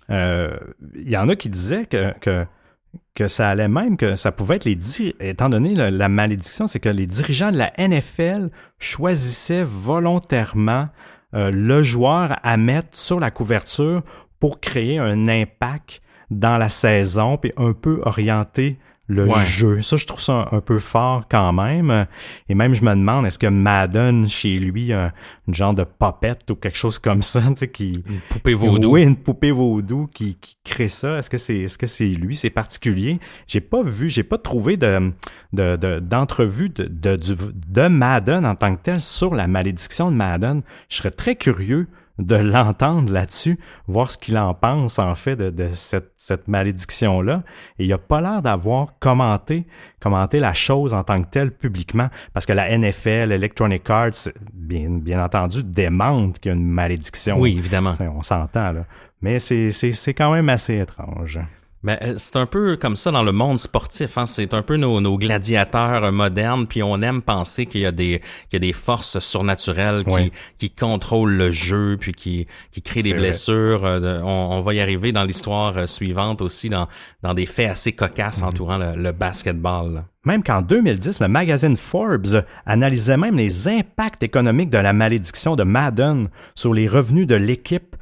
Speaker 1: euh, il y en a qui disaient que, ça allait même, que ça pouvait être les étant donné la, la malédiction, c'est que les dirigeants de la NFL choisissaient volontairement euh, le joueur à mettre sur la couverture pour créer un impact dans la saison, puis un peu orienter le
Speaker 2: Ouais.
Speaker 1: jeu. Ça, je trouve ça un, un peu fort quand même. Et même, je me demande, est-ce que Madden, chez lui, a une genre de popette ou quelque chose comme ça, tu sais, qui...
Speaker 2: Une poupée vaudou.
Speaker 1: Oui, une poupée vaudou qui, qui crée ça. Est-ce que c'est est-ce que c'est lui? C'est particulier. J'ai pas vu, j'ai pas trouvé de de- de- d'entrevue de, de, du- de Madden en tant que tel sur la malédiction de Madden. Je serais très curieux de l'entendre là-dessus, voir ce qu'il en pense en fait de, de cette, cette malédiction-là. Et il a pas l'air d'avoir commenté, commenté la chose en tant que telle publiquement, parce que la NFL, Electronic Arts, bien, bien entendu, démente qu'il y a une malédiction.
Speaker 2: Oui, évidemment.
Speaker 1: On s'entend, là. Mais c'est, c'est, c'est quand même assez étrange.
Speaker 2: Mais euh, c'est un peu comme ça dans le monde sportif. Hein? C'est un peu nos, nos gladiateurs modernes, puis on aime penser qu'il y a des qu'il y a des forces surnaturelles qui,
Speaker 1: Oui.
Speaker 2: qui contrôlent le jeu, puis qui, qui créent des
Speaker 1: vrai.
Speaker 2: blessures. Euh, on, on va y arriver dans l'histoire euh, suivante aussi, dans, dans des faits assez cocasses
Speaker 1: Mhm.
Speaker 2: entourant le, le basketball. là.
Speaker 1: Même qu'en 2010, le magazine Forbes analysait même les impacts économiques de la malédiction de Madden sur les revenus de l'équipe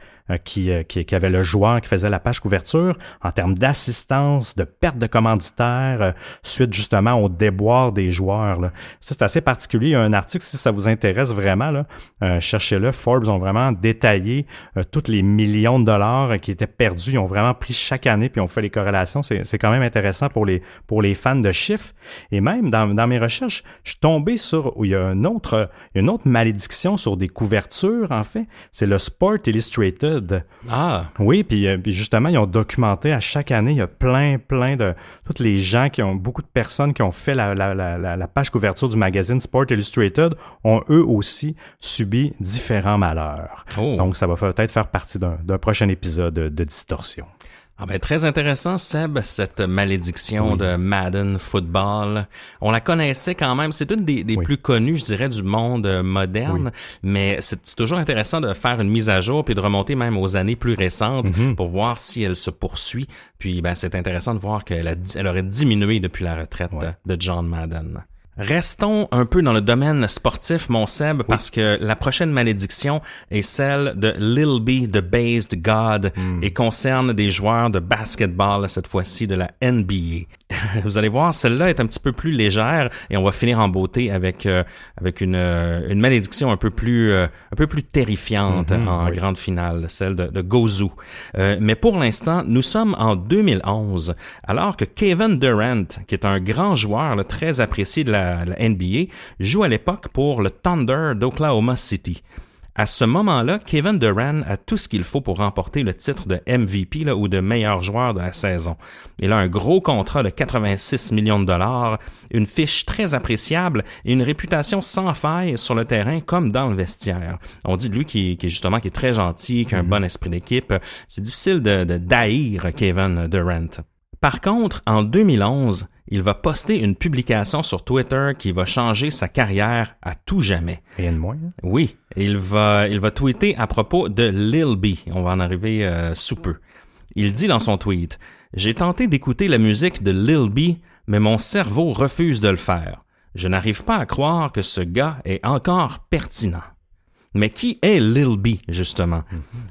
Speaker 1: qui, euh, qui, qui avait le joueur qui faisait la page couverture en termes d'assistance, de perte de commanditaires, euh, suite justement au déboire des joueurs. Là. Ça, c'est assez particulier. Il y a un article, si ça vous intéresse vraiment, là, euh, cherchez-le. Forbes ont vraiment détaillé euh, tous les millions de dollars euh, qui étaient perdus. Ils ont vraiment pris chaque année, puis ont fait les corrélations. C'est quand même intéressant pour les, pour les fans de chiffres. Et même dans, dans mes recherches, je suis tombé sur où il y a une autre, une autre malédiction sur des couvertures, en fait. C'est le Sport Illustrated.
Speaker 2: Ah,
Speaker 1: Oui, puis, euh, puis justement, ils ont documenté à chaque année, il y a plein, plein de... Tous les gens qui ont... Beaucoup de personnes qui ont fait la, la, la, la- la page couverture du magazine Sport Illustrated ont eux aussi subi différents malheurs.
Speaker 2: Oh.
Speaker 1: Donc, ça va peut-être faire partie d'un d'un prochain épisode de, de Distorsion.
Speaker 2: Ah ben, très intéressant, Seb, cette malédiction de Madden Football. On la connaissait quand même. C'est une des, des
Speaker 1: Oui.
Speaker 2: plus connues, je dirais, du monde euh, moderne. Mais c'est toujours intéressant de faire une mise à jour puis de remonter même aux années plus récentes
Speaker 1: Mhm.
Speaker 2: pour voir si elle se poursuit. Puis ben, c'est intéressant de voir qu'elle elle aurait diminué depuis la retraite de John Madden. Restons un peu dans le domaine sportif, mon Seb, parce que la prochaine malédiction est celle de Lil B, the Based God, et concerne des joueurs de basketball, cette fois-ci de la NBA. (laughs) Vous allez voir, celle-là est un petit peu plus légère, et on va finir en beauté avec euh, avec une, euh, une malédiction un peu plus euh, un peu plus terrifiante
Speaker 1: Mhm,
Speaker 2: en
Speaker 1: oui.
Speaker 2: grande finale, celle de, de Gozu. Euh, mais pour l'instant, nous sommes en 2011, alors que Kevin Durant, qui est un grand joueur là, très apprécié de la, la NBA, joue à l'époque pour le Thunder d'Oklahoma City. À ce moment-là, Kevin Durant a tout ce qu'il faut pour remporter le titre de MVP là, ou de meilleur joueur de la saison. Il a un gros contrat de 86 millions de dollars, une fiche très appréciable et une réputation sans faille sur le terrain comme dans le vestiaire. On dit de lui qu'il qu'il est justement qui est très gentil, qui a un bon esprit d'équipe. C'est difficile de, de d'haïr Kevin Durant. Par contre, en 2011, il va poster une publication sur Twitter qui va changer sa carrière à tout jamais.
Speaker 1: Rien de moins. hein?
Speaker 2: Oui, il va, il va tweeter à propos de Lil B. On va en arriver euh, sous peu. Il dit dans son tweet J'ai tenté d'écouter la musique de Lil B, mais mon cerveau refuse de le faire. Je n'arrive pas à croire que ce gars est encore pertinent. Mais qui est Lil B, justement?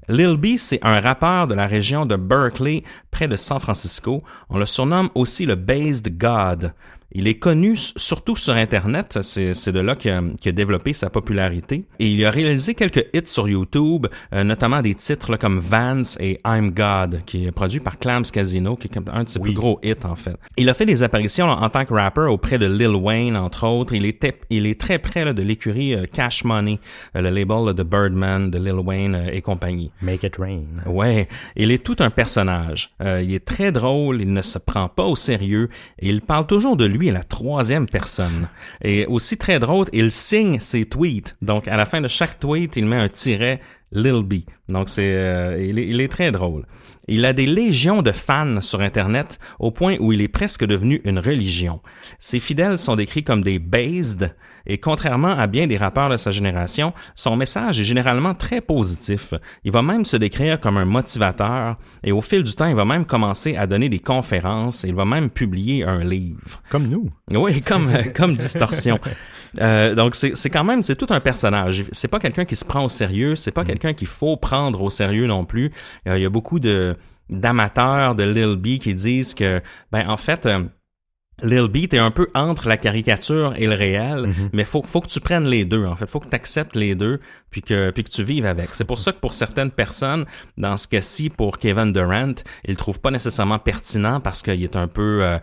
Speaker 2: Lil B, c'est un rappeur de la région de Berkeley, près de San Francisco. On le surnomme aussi le Based God. Il est connu surtout sur Internet, c'est de là qu'il a, a, développé sa popularité. Et il a réalisé quelques hits sur YouTube, euh, notamment des titres comme Vance et I'm God, qui est produit par Clams Casino, qui est un de ses plus gros hits en fait. Il a fait des apparitions en tant que rapper auprès de Lil Wayne, entre autres. Il, était, il est très près de l'écurie euh, Cash Money, euh, le label de Birdman, de Lil Wayne et compagnie.
Speaker 1: Make it rain.
Speaker 2: Ouais, il est tout un personnage. il est très drôle, il ne se prend pas au sérieux et il parle toujours de lui à la troisième personne. Et aussi très drôle, il signe ses tweets. Donc, à la fin de chaque tweet, il met un tiret Lil B. Donc, c'est, euh, il, est, il est très drôle. Il a des légions de fans sur Internet au point où il est presque devenu une religion. Ses fidèles sont décrits comme des based, et contrairement à bien des rappeurs de sa génération, son message est généralement très positif. Il va même se décrire comme un motivateur et au fil du temps, il va même commencer à donner des conférences et il va même publier un livre.
Speaker 1: Comme nous.
Speaker 2: Oui, comme, (laughs) comme Distorsion. Euh, donc c'est quand même c'est tout un personnage. C'est pas quelqu'un qui se prend au sérieux, c'est pas mm. quelqu'un qu'il faut prendre au sérieux non plus. Euh, il y a beaucoup de d'amateurs de Lil B qui disent que ben en fait euh, Lil B, t'es un peu entre la caricature et le réel, mhm. mais faut, faut que tu prennes les deux, en fait. Faut que tu acceptes les deux, puis que, puis que tu vives avec. C'est pour ça que pour certaines personnes, dans ce cas-ci, pour Kevin Durant, il le trouve pas nécessairement pertinent parce qu'il est un peu... Euh,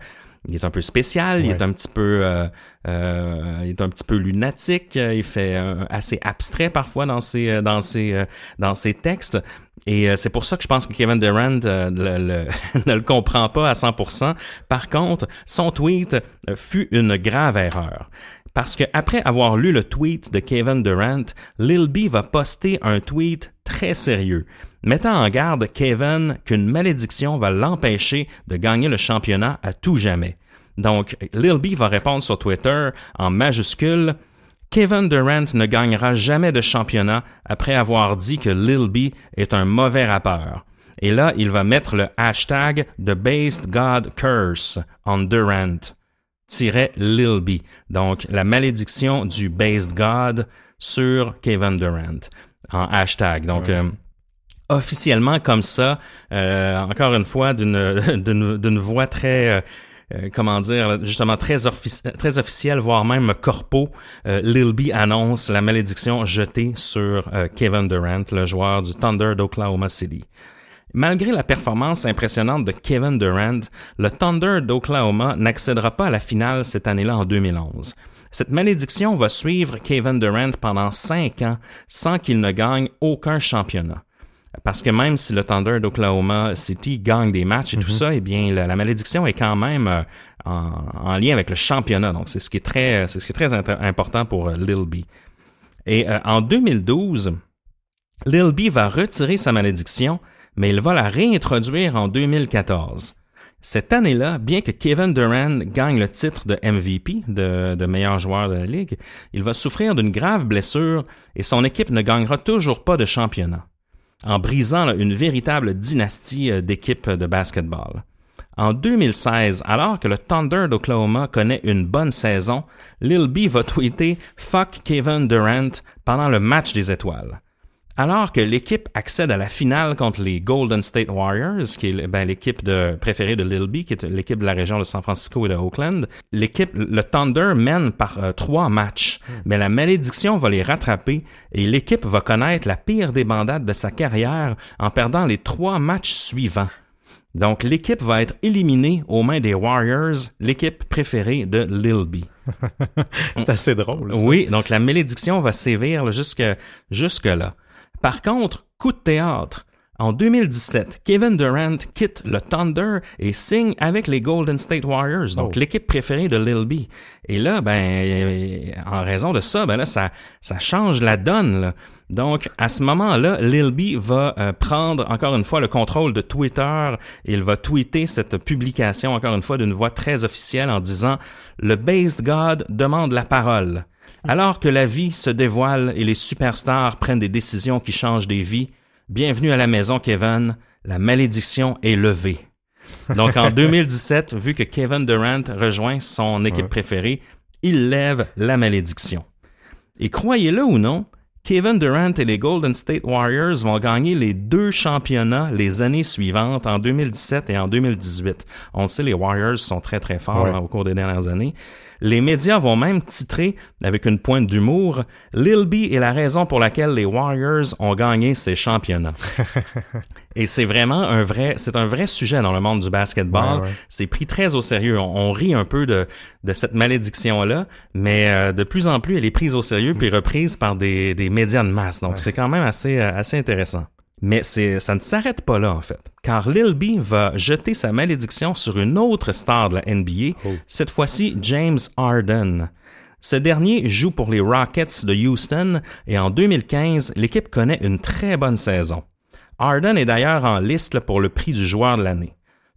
Speaker 2: il est un peu spécial, il est un petit peu, euh, euh, il est un petit peu lunatique, il fait assez abstrait parfois dans ses, dans ses, dans ses textes. Et euh, c'est pour ça que je pense que Kevin Durant euh, (laughs) ne le comprend pas à 100%. Par contre, son tweet euh, fut une grave erreur. Parce que après avoir lu le tweet de Kevin Durant, Lil B va poster un tweet très sérieux, mettant en garde Kevin qu'une malédiction va l'empêcher de gagner le championnat à tout jamais. Donc, Lil B va répondre sur Twitter en majuscule Kevin Durant ne gagnera jamais de championnat après avoir dit que Lil B est un mauvais rappeur. Et là, il va mettre le hashtag The Based God Curse on Durant. Lil B. Donc, la malédiction du Based God sur Kevin Durant en hashtag. Donc, euh, officiellement comme ça, euh, encore une fois, (laughs) d'une voix très euh, euh, comment dire, justement très, très officiel, voire même corpo, euh, Lil B annonce la malédiction jetée sur euh, Kevin Durant, le joueur du Thunder d'Oklahoma City. Malgré la performance impressionnante de Kevin Durant, le Thunder d'Oklahoma n'accédera pas à la finale cette année-là en 2011. Cette malédiction va suivre Kevin Durant pendant cinq ans sans qu'il ne gagne aucun championnat. Parce que même si le Thunder d'Oklahoma City gagne des matchs et tout mhm. ça, eh bien, la, malédiction est quand même euh, en, lien avec le championnat. Donc, c'est ce qui est très, c'est ce qui est très important pour euh, Lil B. Et euh, en 2012, Lil B va retirer sa malédiction, mais il va la réintroduire en 2014. Cette année-là, bien que Kevin Durant gagne le titre de MVP, de, de, meilleur joueur de la ligue, il va souffrir d'une grave blessure et son équipe ne gagnera toujours pas de championnat en brisant une véritable dynastie euh, d'équipes de basketball. En 2016, alors que le Thunder d'Oklahoma connaît une bonne saison, Lil B va tweeter Fuck Kevin Durant pendant le match des étoiles. Alors que l'équipe accède à la finale contre les Golden State Warriors, qui est ben, l'équipe de, préférée de Lil B, qui est l'équipe de la région de San Francisco et de Oakland, l'équipe, le Thunder mène par euh, trois matchs, hmm. mais la malédiction va les rattraper et l'équipe va connaître la pire débandade de sa carrière en perdant les trois matchs suivants. Donc l'équipe va être éliminée aux mains des Warriors, l'équipe préférée de Lil B. (laughs)
Speaker 1: C'est assez drôle. Ça.
Speaker 2: Oui, donc la malédiction va sévir jusque jusque là. Par contre, coup de théâtre. En 2017, Kevin Durant quitte le Thunder et signe avec les Golden State Warriors, donc oh. l'équipe préférée de Lil B. Et là, ben, en raison de ça, ben là, ça, ça change la donne. Donc, à ce moment-là, Lil B va euh, prendre encore une fois le contrôle de Twitter. Il va tweeter cette publication encore une fois d'une voix très officielle en disant Le Based God demande la parole. Alors que la vie se dévoile et les superstars prennent des décisions qui changent des vies, bienvenue à la maison Kevin, la malédiction est levée. Donc en (laughs) 2017, vu que Kevin Durant rejoint son équipe préférée, il lève la malédiction. Et croyez-le ou non, Kevin Durant et les Golden State Warriors vont gagner les deux championnats les années suivantes, en 2017 et en 2018. On le sait, les Warriors sont très très forts
Speaker 1: Ouais.
Speaker 2: hein, au cours des dernières années. Les médias vont même titrer, avec une pointe d'humour, Lil B est la raison pour laquelle les Warriors ont gagné ces championnats. (laughs) Et c'est vraiment un vrai, c'est un vrai sujet dans le monde du basketball.
Speaker 1: Ouais, ouais.
Speaker 2: C'est pris très au sérieux. On, on rit un peu de, de cette malédiction-là, mais euh, de plus en plus, elle est prise au sérieux puis reprise par des, des médias de masse. Donc, c'est quand même assez, euh, assez intéressant. Mais ça ne s'arrête pas là, en fait. Car Lil B va jeter sa malédiction sur une autre star de la NBA,
Speaker 1: Oh.
Speaker 2: cette fois-ci James Harden. Ce dernier joue pour les Rockets de Houston et en 2015, l'équipe connaît une très bonne saison. Harden est d'ailleurs en liste pour le prix du joueur de l'année.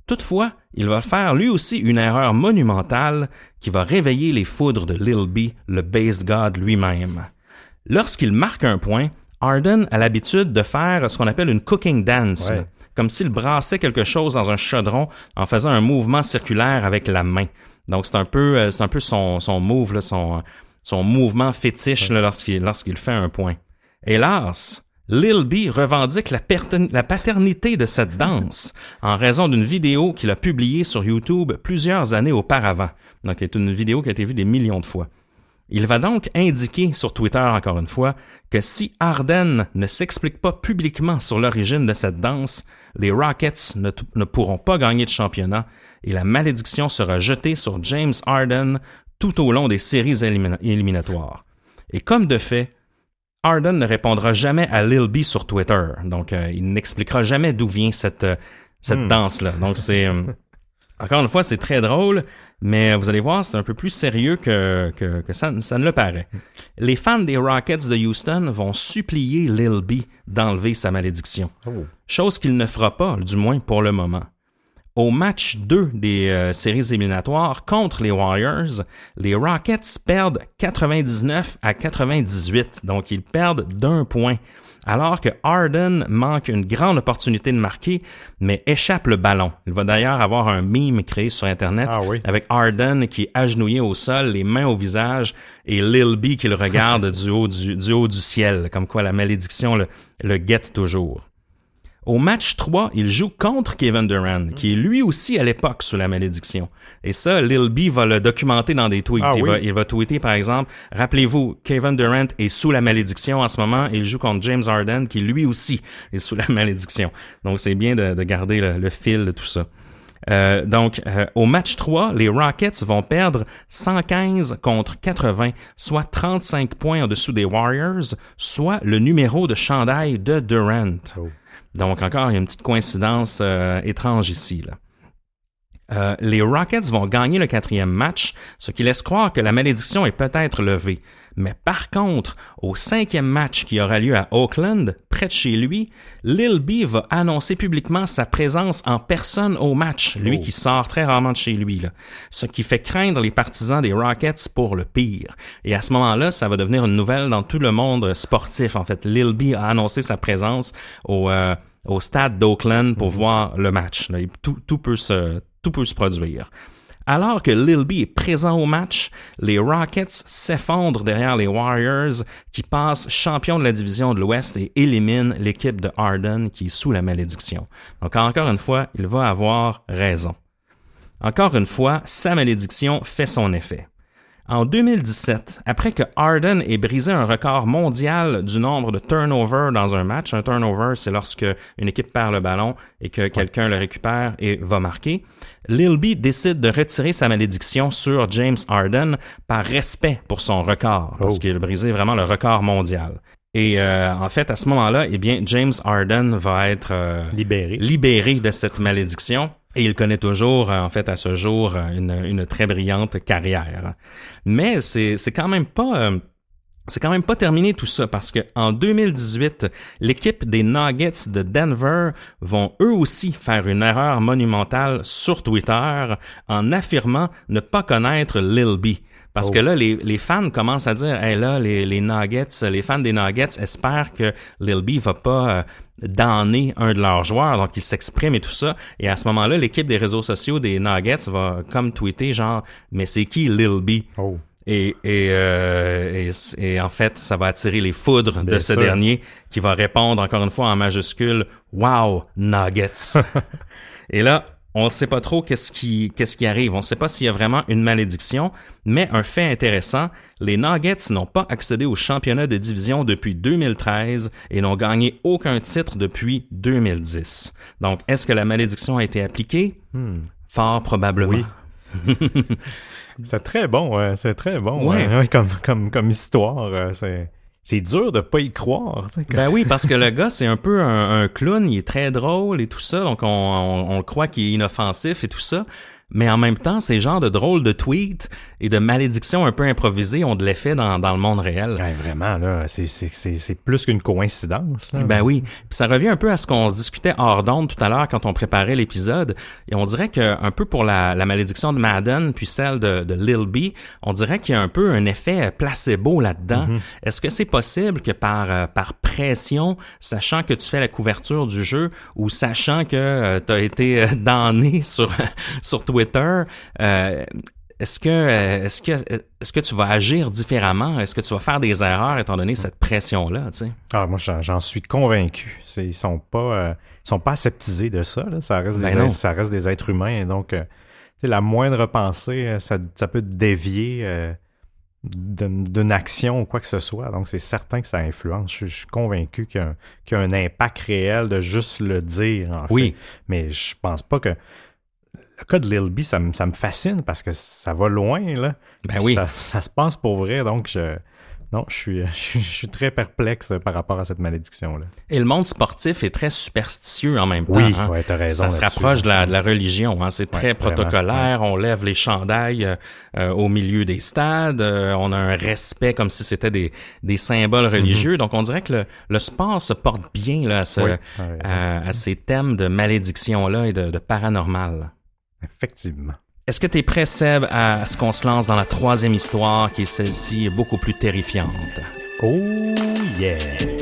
Speaker 2: Toutefois, il va faire lui aussi une erreur monumentale qui va réveiller les foudres de Lil B, le base god lui-même. Lorsqu'il marque un point, Harden a l'habitude de faire ce qu'on appelle une cooking dance,
Speaker 1: Ouais.
Speaker 2: comme s'il brassait quelque chose dans un chaudron en faisant un mouvement circulaire avec la main. Donc c'est un peu, euh, c'est un peu son, son move, là, son, son mouvement fétiche lorsqu'il lorsqu'il fait un point. Hélas, Lil B revendique la, la paternité de cette (laughs) danse en raison d'une vidéo qu'il a publiée sur YouTube plusieurs années auparavant. Donc, c'est une vidéo qui a été vue des millions de fois. Il va donc indiquer sur Twitter, encore une fois, que si Harden ne s'explique pas publiquement sur l'origine de cette danse, les Rockets ne, pourront pas gagner de championnat et la malédiction sera jetée sur James Harden tout au long des séries élimina- éliminatoires. Et comme de fait, Harden ne répondra jamais à Lil B sur Twitter. Donc, euh, il n'expliquera jamais d'où vient cette, euh, cette
Speaker 1: Hmm.
Speaker 2: danse-là. Donc, c'est... euh, encore une fois, c'est très drôle, mais vous allez voir, c'est un peu plus sérieux que, que, que ça, ça ne le paraît. Les fans des Rockets de Houston vont supplier Lil B d'enlever sa malédiction.
Speaker 1: Oh.
Speaker 2: Chose qu'il ne fera pas, du moins pour le moment. Au match 2 des euh, séries éliminatoires contre les Warriors, les Rockets perdent 99 à 98, donc ils perdent d'un point. Alors que Harden manque une grande opportunité de marquer, mais échappe le ballon. Il va d'ailleurs avoir un meme créé sur Internet
Speaker 1: Ah oui.
Speaker 2: avec Harden qui est agenouillé au sol, les mains au visage, et Lil B qui le regarde (laughs) du, haut du, du haut du ciel, comme quoi la malédiction le, le guette toujours. Au match 3, il joue contre Kevin Durant, qui est lui aussi à l'époque sous la malédiction. Et ça, Lil B va le documenter dans des tweets.
Speaker 1: Ah
Speaker 2: il,
Speaker 1: oui?
Speaker 2: va, il va tweeter, par exemple, rappelez-vous, Kevin Durant est sous la malédiction en ce moment, il joue contre James Harden, qui lui aussi est sous la malédiction. Donc, c'est bien de, de garder le, le fil de tout ça. Euh, donc, euh, au match 3, les Rockets vont perdre 115 contre 80, soit 35 points en dessous des Warriors, soit le numéro de chandail de Durant.
Speaker 1: Oh.
Speaker 2: Donc encore, il y a une petite coïncidence euh, étrange ici. Euh, les Rockets vont gagner le quatrième match, ce qui laisse croire que la malédiction est peut-être levée. Mais par contre, au cinquième match qui aura lieu à Oakland, près de chez lui, Lil B va annoncer publiquement sa présence en personne au match, lui
Speaker 1: Oh.
Speaker 2: qui sort très rarement de chez lui. Là. Ce qui fait craindre les partisans des Rockets pour le pire. Et à ce moment-là, ça va devenir une nouvelle dans tout le monde sportif. En fait, Lil B a annoncé sa présence au, euh, au stade d'Oakland pour voir le match. Là, tout, tout peut se tout peut se produire. Alors que Lil est présent au match, les Rockets s'effondrent derrière les Warriors qui passent champion de la division de l'Ouest et éliminent l'équipe de Harden qui est sous la malédiction. Donc encore une fois, il va avoir raison. Encore une fois, sa malédiction fait son effet. En 2017, après que Harden ait brisé un record mondial du nombre de turnovers dans un match, un turnover, c'est lorsque une équipe perd le ballon et que quelqu'un le récupère et va marquer, Lil B décide de retirer sa malédiction sur James Harden par respect pour son record, parce
Speaker 1: Oh.
Speaker 2: qu'il a brisé vraiment le record mondial. Et euh, en fait, à ce moment-là, eh bien, James Harden va être euh,
Speaker 1: Libéré.
Speaker 2: libéré de cette malédiction. Et il connaît toujours, euh, en fait, à ce jour, euh, une, une très brillante carrière. Mais c'est, c'est quand même pas, euh, c'est quand même pas terminé tout ça parce que en 2018, l'équipe des Nuggets de Denver vont eux aussi faire une erreur monumentale sur Twitter en affirmant ne pas connaître Lil. Parce
Speaker 1: Oh.
Speaker 2: que là, les, les fans commencent à dire, hey là, les, les Nuggets, les fans des Nuggets espèrent que Lil B va pas euh, damner un de leurs joueurs, donc ils s'expriment et tout ça. Et à ce moment-là, l'équipe des réseaux sociaux des Nuggets va comme tweeter genre, mais c'est qui Lil B?
Speaker 1: Oh.
Speaker 2: Et, et, euh, et, et en fait, ça va attirer les foudres de ce
Speaker 1: sûr.
Speaker 2: dernier qui va répondre encore une fois en majuscule Wow, Nuggets. (laughs) et là, on ne sait pas trop qu'est-ce qui, qu'est-ce qui arrive. On ne sait pas s'il y a vraiment une malédiction, mais un fait intéressant, les Nuggets n'ont pas accédé au championnat de division depuis 2013 et n'ont gagné aucun titre depuis 2010. Donc, est-ce que la malédiction a été appliquée? Fort probablement.
Speaker 1: Hmm. Oui. (laughs) C'est très bon, ouais, c'est très bon.
Speaker 2: Ouais,
Speaker 1: comme, comme, comme histoire, euh, c'est, c'est dur de pas y croire. que-
Speaker 2: Ben oui, (laughs) parce que le gars, c'est un peu un, un clown, il est très drôle et tout ça, donc on, on, on le croit qu'il est inoffensif et tout ça. Mais en même temps, ces genres de drôles de tweets et de malédictions un peu improvisées ont de l'effet dans, dans le monde réel.
Speaker 1: Ouais, vraiment, là, c'est, c'est, c'est, c'est plus qu'une coïncidence. Là.
Speaker 2: Ben oui. Puis ça revient un peu à ce qu'on se discutait hors d'onde tout à l'heure quand on préparait l'épisode. Et on dirait que un peu pour la, la malédiction de Madden puis celle de, de Lil B, on dirait qu'il y a un peu un effet placebo là-dedans. Est-ce que c'est possible que par euh, par pression, sachant que tu fais la couverture du jeu ou sachant que tu as été euh, (laughs) damné sur sur Twitter, euh, est-ce que euh, est-ce que est-ce que tu vas agir différemment? Est-ce que tu vas faire des erreurs étant donné cette pression là, tu sais?
Speaker 1: Ah, moi, j'en, suis convaincu. Ils sont pas, euh, ils sont pas aseptisés de ça. Là. Ça reste,
Speaker 2: Ben
Speaker 1: des, ça reste des êtres humains. Donc, euh, la moindre pensée, ça, ça peut dévier euh, d'une, action ou quoi que ce soit. Donc, c'est certain que ça influence. Je, je suis convaincu qu'il y, a un, qu'il y a un impact réel de juste le dire. En
Speaker 2: Oui.
Speaker 1: fait. Mais je pense pas que le cas de Lil B, ça me, ça me fascine parce que ça va loin. Là.
Speaker 2: Ben oui.
Speaker 1: Ça, ça se passe pour vrai. Donc, je, non, je suis, (laughs) je suis, je suis très perplexe par rapport à cette malédiction-là.
Speaker 2: Et le monde sportif est très superstitieux en même temps.
Speaker 1: Oui,
Speaker 2: hein.
Speaker 1: ouais, t'as raison
Speaker 2: Ça se rapproche de la, de la religion. Hein. C'est très
Speaker 1: Ouais, vraiment,
Speaker 2: protocolaire. On lève les chandails euh, euh, au milieu des stades. Euh, on a un respect comme si c'était des, des symboles religieux. Donc, on dirait que le, le sport se porte bien là, à, ce-.
Speaker 1: Oui,
Speaker 2: à- à ces thèmes de malédiction-là et de, de paranormal.
Speaker 1: Effectivement.
Speaker 2: Est-ce que tu es prêt, Seb, à ce qu'on se lance dans la troisième histoire, qui est celle-ci, beaucoup plus terrifiante?
Speaker 1: Oh yeah!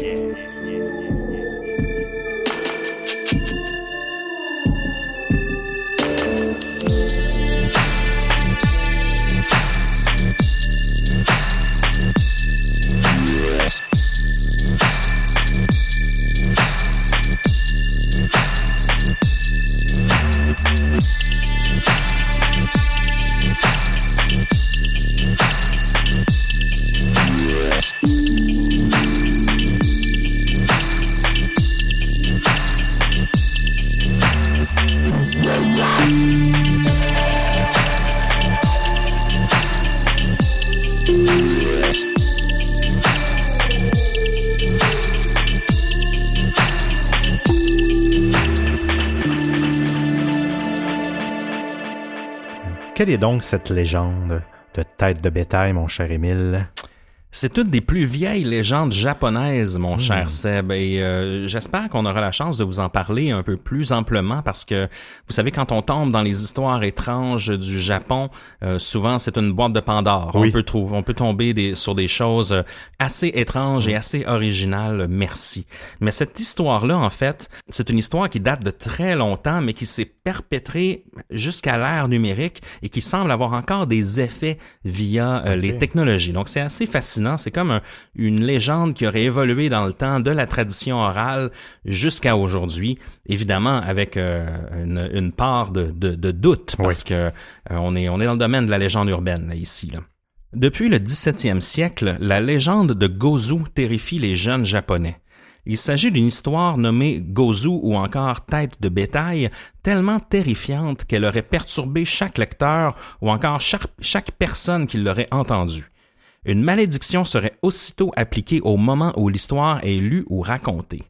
Speaker 1: Donc cette légende de tête de bétail, mon cher Émile?
Speaker 2: C'est une des plus vieilles légendes japonaises, mon cher Seb, et euh, j'espère qu'on aura la chance de vous en parler un peu plus amplement parce que vous savez quand on tombe dans les histoires étranges du Japon, euh, souvent c'est une boîte de Pandore.
Speaker 1: Oui.
Speaker 2: On peut trouver, on peut tomber des, sur des choses assez étranges et assez originales. Merci. Mais cette histoire-là, en fait, c'est une histoire qui date de très longtemps, mais qui s'est perpétrée jusqu'à l'ère numérique et qui semble avoir encore des effets via euh, les technologies. Donc c'est assez fascinant. C'est comme un- une légende qui aurait évolué dans le temps de la tradition orale jusqu'à aujourd'hui, évidemment avec euh, une, une part de, de- de doute parce que euh, on est on est dans le domaine de la légende urbaine là, ici là. Depuis le 17e siècle, la légende de Gozu terrifie les jeunes japonais. Il s'agit d'une histoire nommée Gozu ou encore tête de bétail, tellement terrifiante qu'elle aurait perturbé chaque lecteur ou encore chaque, chaque personne qui l'aurait entendue. Une malédiction serait aussitôt appliquée au moment où l'histoire est lue ou racontée.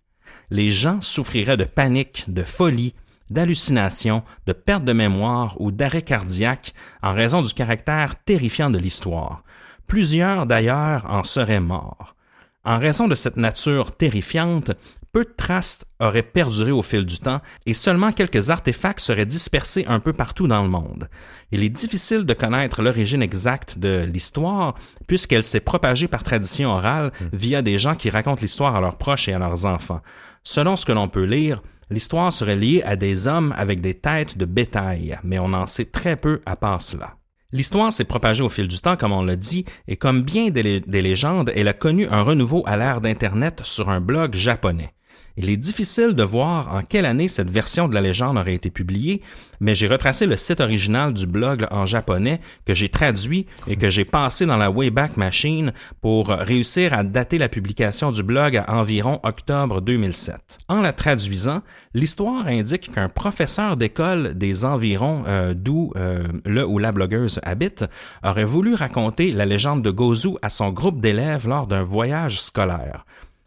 Speaker 2: Les gens souffriraient de panique, de folie, d'hallucination, de perte de mémoire ou d'arrêt cardiaque en raison du caractère terrifiant de l'histoire. Plusieurs d'ailleurs en seraient morts. En raison de cette nature terrifiante, peu de traces auraient perduré au fil du temps et seulement quelques artefacts seraient dispersés un peu partout dans le monde. Il est difficile de connaître l'origine exacte de l'histoire puisqu'elle s'est propagée par tradition orale via des gens qui racontent l'histoire à leurs proches et à leurs enfants. Selon ce que l'on peut lire, l'histoire serait liée à des hommes avec des têtes de bétail, mais on en sait très peu à part cela. L'histoire s'est propagée au fil du temps, comme on l'a dit, et comme bien des, des légendes, elle a connu un renouveau à l'ère d'Internet sur un blog japonais. Il est difficile de voir en quelle année cette version de la légende aurait été publiée, mais j'ai retracé le site original du blog en japonais que j'ai traduit et que j'ai passé dans la Wayback Machine pour réussir à dater la publication du blog à environ octobre 2007. En la traduisant, l'histoire indique qu'un professeur d'école des environs euh, d'où euh, le ou la blogueuse habite aurait voulu raconter la légende de Gozu à son groupe d'élèves lors d'un voyage scolaire.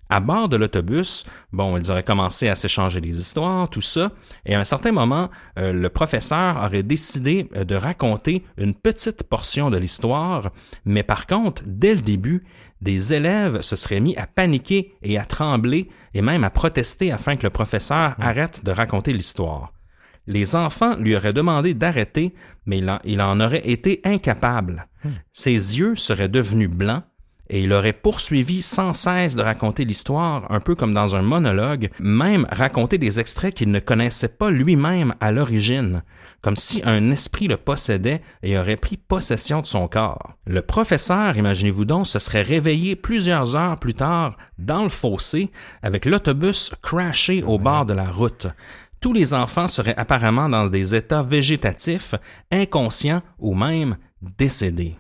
Speaker 2: À bord de l'autobus, bon, ils auraient commencé à s'échanger des histoires, tout ça, et à un certain moment, euh, le professeur aurait décidé euh, de raconter une petite portion de l'histoire, mais par contre, dès le début, des élèves se seraient mis à paniquer et à trembler et même à protester afin que le professeur mmh. arrête de raconter l'histoire. Les enfants lui auraient demandé d'arrêter, mais il en, il en, aurait été incapable. Mmh. Ses yeux seraient devenus blancs et il aurait poursuivi sans cesse de raconter l'histoire, un peu comme dans un monologue, même raconter des extraits qu'il ne connaissait pas lui-même à l'origine, comme si un esprit le possédait et aurait pris possession de son corps. Le professeur, imaginez-vous donc, se serait réveillé plusieurs heures plus tard dans le fossé avec l'autobus crashé au bord de la route. Tous les enfants seraient apparemment dans des états végétatifs, inconscients ou même décédés.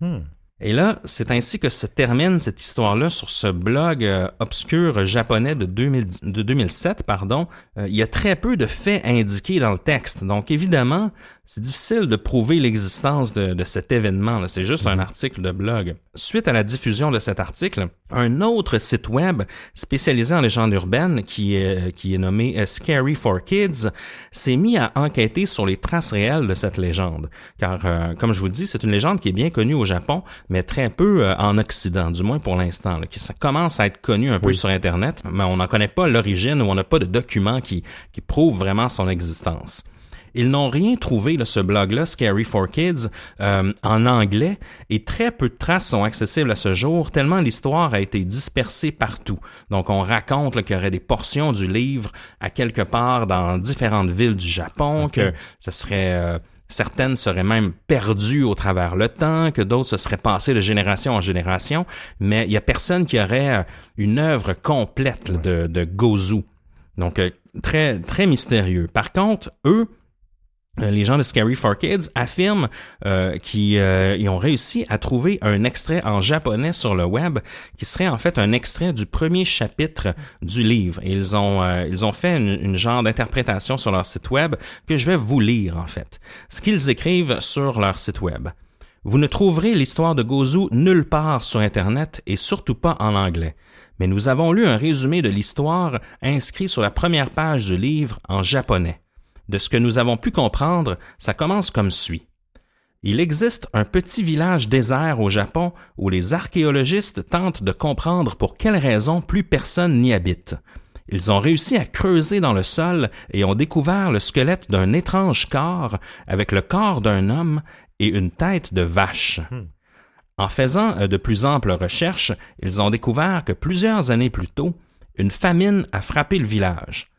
Speaker 2: Hmm. Et là, c'est ainsi que se termine cette histoire-là sur ce blog euh, obscur japonais de, 2007. Pardon. Euh, il y a très peu de faits indiqués dans le texte. Donc évidemment, c'est difficile de prouver l'existence de, de, cet événement. C'est juste un mhm. article de blog. Suite à la diffusion de cet article, un autre site web spécialisé en légendes urbaines, qui est, qui est nommé euh, Scary for Kids, s'est mis à enquêter sur les traces réelles de cette légende. Car, euh, comme je vous le dis, c'est une légende qui est bien connue au Japon, mais très peu euh, en Occident, du moins pour l'instant. Ça commence à être connu un peu sur Internet, mais on n'en connaît pas l'origine ou on n'a pas de documents qui, qui prouvent vraiment son existence. Ils n'ont rien trouvé de ce blog-là, Scary for Kids, euh, en anglais, et très peu de traces sont accessibles à ce jour, tellement l'histoire a été dispersée partout. Donc on raconte qu'il y aurait des portions du livre à quelque part dans différentes villes du Japon, que ce serait... Euh, certaines seraient même perdues au travers le temps, que d'autres se seraient passées de génération en génération, mais il y a personne qui aurait euh, une œuvre complète de, de Gozu. Donc, très, très mystérieux. Par contre, eux, euh, les gens de Scary for Kids affirment euh, qu'ils euh, ont réussi à trouver un extrait en japonais sur le web qui serait en fait un extrait du premier chapitre du livre. ils ont ils ont fait une, une genre d'interprétation sur leur site web que je vais vous lire en fait. Ce qu'ils écrivent sur leur site web. Vous ne trouverez l'histoire de Gozu nulle part sur Internet et surtout pas en anglais. Mais nous avons lu un résumé de l'histoire inscrit sur la première page du livre en japonais. De ce que nous avons pu comprendre, ça commence comme suit. Il existe un petit village désert au Japon où les archéologistes tentent de comprendre pour quelles raisons plus personne n'y habite. Ils ont réussi à creuser dans le sol et ont découvert le squelette d'un étrange corps avec le corps d'un homme et une tête de vache. Hmm. En faisant de plus amples recherches, ils ont découvert que plusieurs années plus tôt, une famine a frappé le village.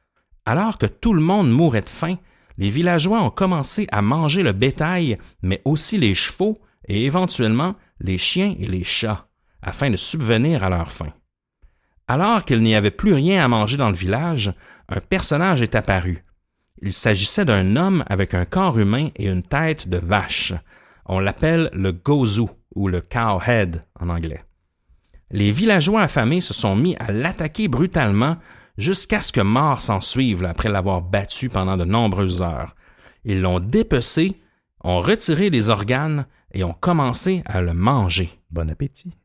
Speaker 2: Alors que tout le monde mourait de faim, les villageois ont commencé à manger le bétail, mais aussi les chevaux et éventuellement les chiens et les chats, afin de subvenir à leur faim. Alors qu'il n'y avait plus rien à manger dans le village, un personnage est apparu. Il s'agissait d'un homme avec un corps humain et une tête de vache. On l'appelle le gozu ou le cowhead en anglais. Les villageois affamés se sont mis à l'attaquer brutalement jusqu'à ce que mort s'en suive après l'avoir battu pendant de nombreuses heures. Ils l'ont dépecé, ont retiré les organes et ont commencé à le manger.
Speaker 1: Bon appétit.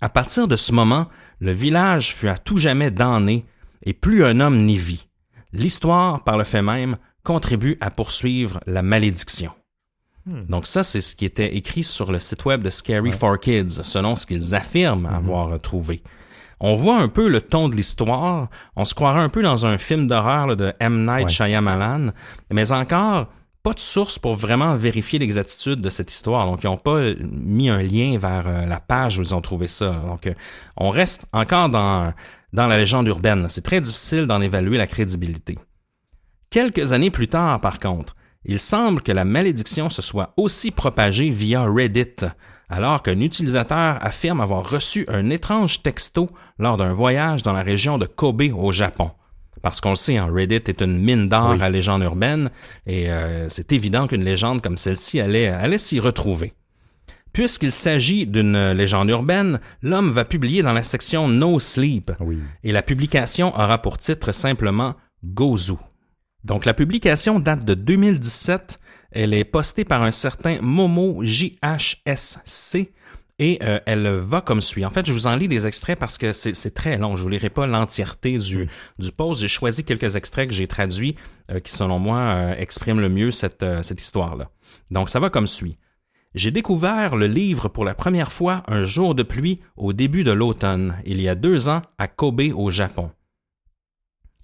Speaker 2: À partir de ce moment, le village fut à tout jamais damné et plus un homme n'y vit. L'histoire, par le fait même, contribue à poursuivre la malédiction. Hmm. Donc ça, c'est ce qui était écrit sur le site web de Scary for Kids, selon ce qu'ils affirment hmm. avoir trouvé on voit un peu le ton de l'histoire. On se croirait un peu dans un film d'horreur de M. Night Shyamalan, mais encore pas de source pour vraiment vérifier l'exactitude de cette histoire. Donc, ils n'ont pas mis un lien vers euh, la page où ils ont trouvé ça. Donc, euh, on reste encore dans, dans la légende urbaine. C'est très difficile d'en évaluer la crédibilité. Quelques années plus tard, par contre, Il semble que la malédiction se soit aussi propagée via Reddit, alors qu'un utilisateur affirme avoir reçu un étrange texto lors d'un voyage dans la région de Kobe au Japon. Parce qu'on le sait, hein, Reddit est une mine d'or à légende urbaine, et euh, c'est évident qu'une légende comme celle-ci allait, allait s'y retrouver. Puisqu'il s'agit d'une légende urbaine, l'homme va publier dans la section No Sleep,
Speaker 1: Oui.
Speaker 2: et la publication aura pour titre simplement Gozu. Donc la publication date de 2017, elle est postée par un certain Momo JHSC et euh, elle va comme suit. En fait, je vous en lis des extraits parce que c'est très long. Je vous lirai pas l'entièreté du, du post. J'ai choisi quelques extraits que j'ai traduits euh, qui, selon moi, euh, expriment le mieux cette, cette histoire-là. Donc ça va comme suit. J'ai découvert le livre pour la première fois un jour de pluie au début de l'automne, il y a deux ans, à Kobe, au Japon.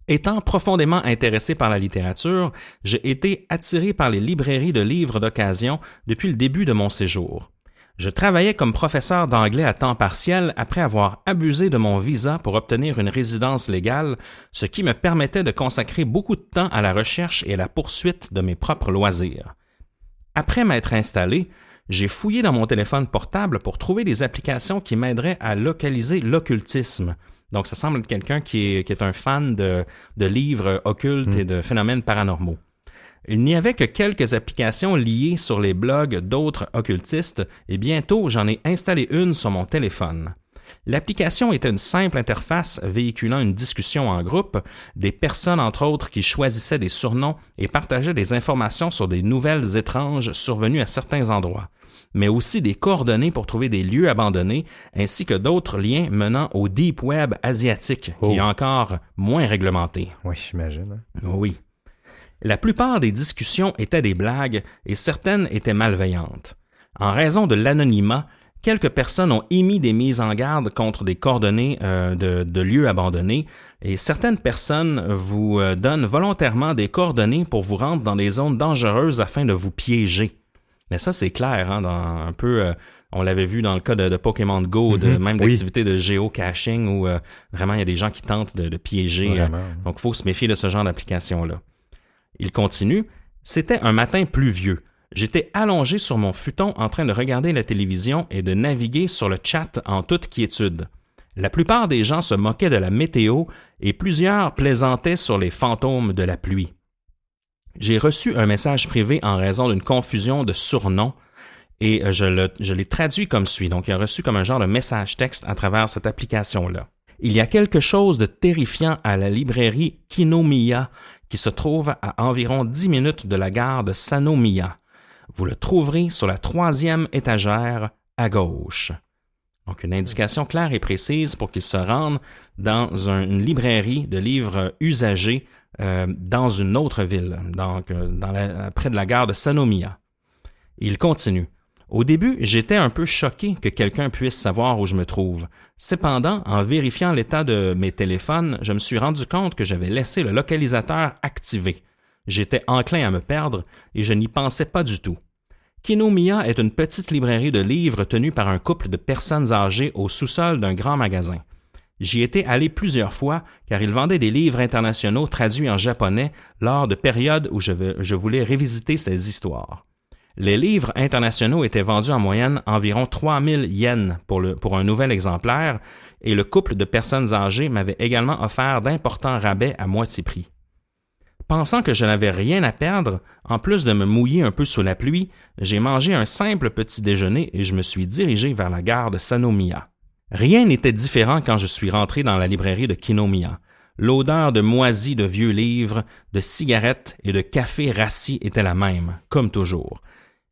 Speaker 2: Étant profondément intéressé par la littérature, j'ai été attiré par les librairies de livres d'occasion depuis le début de mon séjour. Je travaillais comme professeur d'anglais à temps partiel après avoir abusé de mon visa pour obtenir une résidence légale, ce qui me permettait de consacrer beaucoup de temps à la recherche et à la poursuite de mes propres loisirs. Après m'être installé, j'ai fouillé dans mon téléphone portable pour trouver des applications qui m'aideraient à localiser l'occultisme. Donc, ça semble être quelqu'un qui est, qui est un fan de, de livres occultes et de phénomènes paranormaux. Il n'y avait que quelques applications liées sur les blogs d'autres occultistes et bientôt j'en ai installé une sur mon téléphone. L'application était une simple interface véhiculant une discussion en groupe, des personnes entre autres qui choisissaient des surnoms et partageaient des informations sur des nouvelles étranges survenues à certains endroits, mais aussi des coordonnées pour trouver des lieux abandonnés, ainsi que d'autres liens menant au deep web asiatique, qui est
Speaker 1: Oh.
Speaker 2: encore moins réglementé.
Speaker 1: Oui, j'imagine. hein.
Speaker 2: Oui. La plupart des discussions étaient des blagues et certaines étaient malveillantes. En raison de l'anonymat, quelques personnes ont émis des mises en garde contre des coordonnées euh, de, de lieux abandonnés et certaines personnes vous euh, donnent volontairement des coordonnées pour vous rendre dans des zones dangereuses afin de vous piéger. Mais ça, c'est clair, hein, dans un peu... euh, on l'avait vu dans le cas de, de Pokémon Go, de
Speaker 1: Mhm,
Speaker 2: même
Speaker 1: oui.
Speaker 2: d'activités de géocaching où euh, vraiment il y a des gens qui tentent de, de piéger. euh, donc, il faut se méfier de ce genre d'application-là. Il continue. C'était un matin pluvieux. J'étais allongé sur mon futon en train de regarder la télévision et de naviguer sur le chat en toute quiétude. La plupart des gens se moquaient de la météo et plusieurs plaisantaient sur les fantômes de la pluie. J'ai reçu un message privé en raison d'une confusion de surnoms et euh, je l'ai traduit comme suit. Donc, il a reçu comme un genre de message texte à travers cette application-là. Il y a quelque chose de terrifiant à la librairie Kinomiya qui se trouve à environ 10 minutes de la gare de Sanomiya. Vous le trouverez sur la troisième étagère à gauche. Donc, une indication claire et précise pour qu'il se rende dans un- une librairie de livres usagés euh, dans une autre ville, donc euh, près de la gare de Sanomiya. Il continue. Au début, j'étais un peu choqué que quelqu'un puisse savoir où je me trouve. Cependant, en vérifiant l'état de mes téléphones, je me suis rendu compte que j'avais laissé le localisateur activé. J'étais enclin à me perdre et je n'y pensais pas du tout. Kinomiya est une petite librairie de livres tenue par un couple de personnes âgées au sous-sol d'un grand magasin. J'y étais allé plusieurs fois car ils vendaient des livres internationaux traduits en japonais lors de périodes où je, voulais révisiter ces histoires. Les livres internationaux étaient vendus en moyenne environ 3000 yens pour, pour un nouvel exemplaire et le couple de personnes âgées m'avait également offert d'importants rabais à moitié prix. Pensant que je n'avais rien à perdre, en plus de me mouiller un peu sous la pluie, j'ai mangé un simple petit déjeuner et je me suis dirigé vers la gare de Sanomiya. Rien n'était différent quand je suis rentré dans la librairie de Kinomiya. L'odeur de moisis de vieux livres, de cigarettes et de café rassis était la même, comme toujours.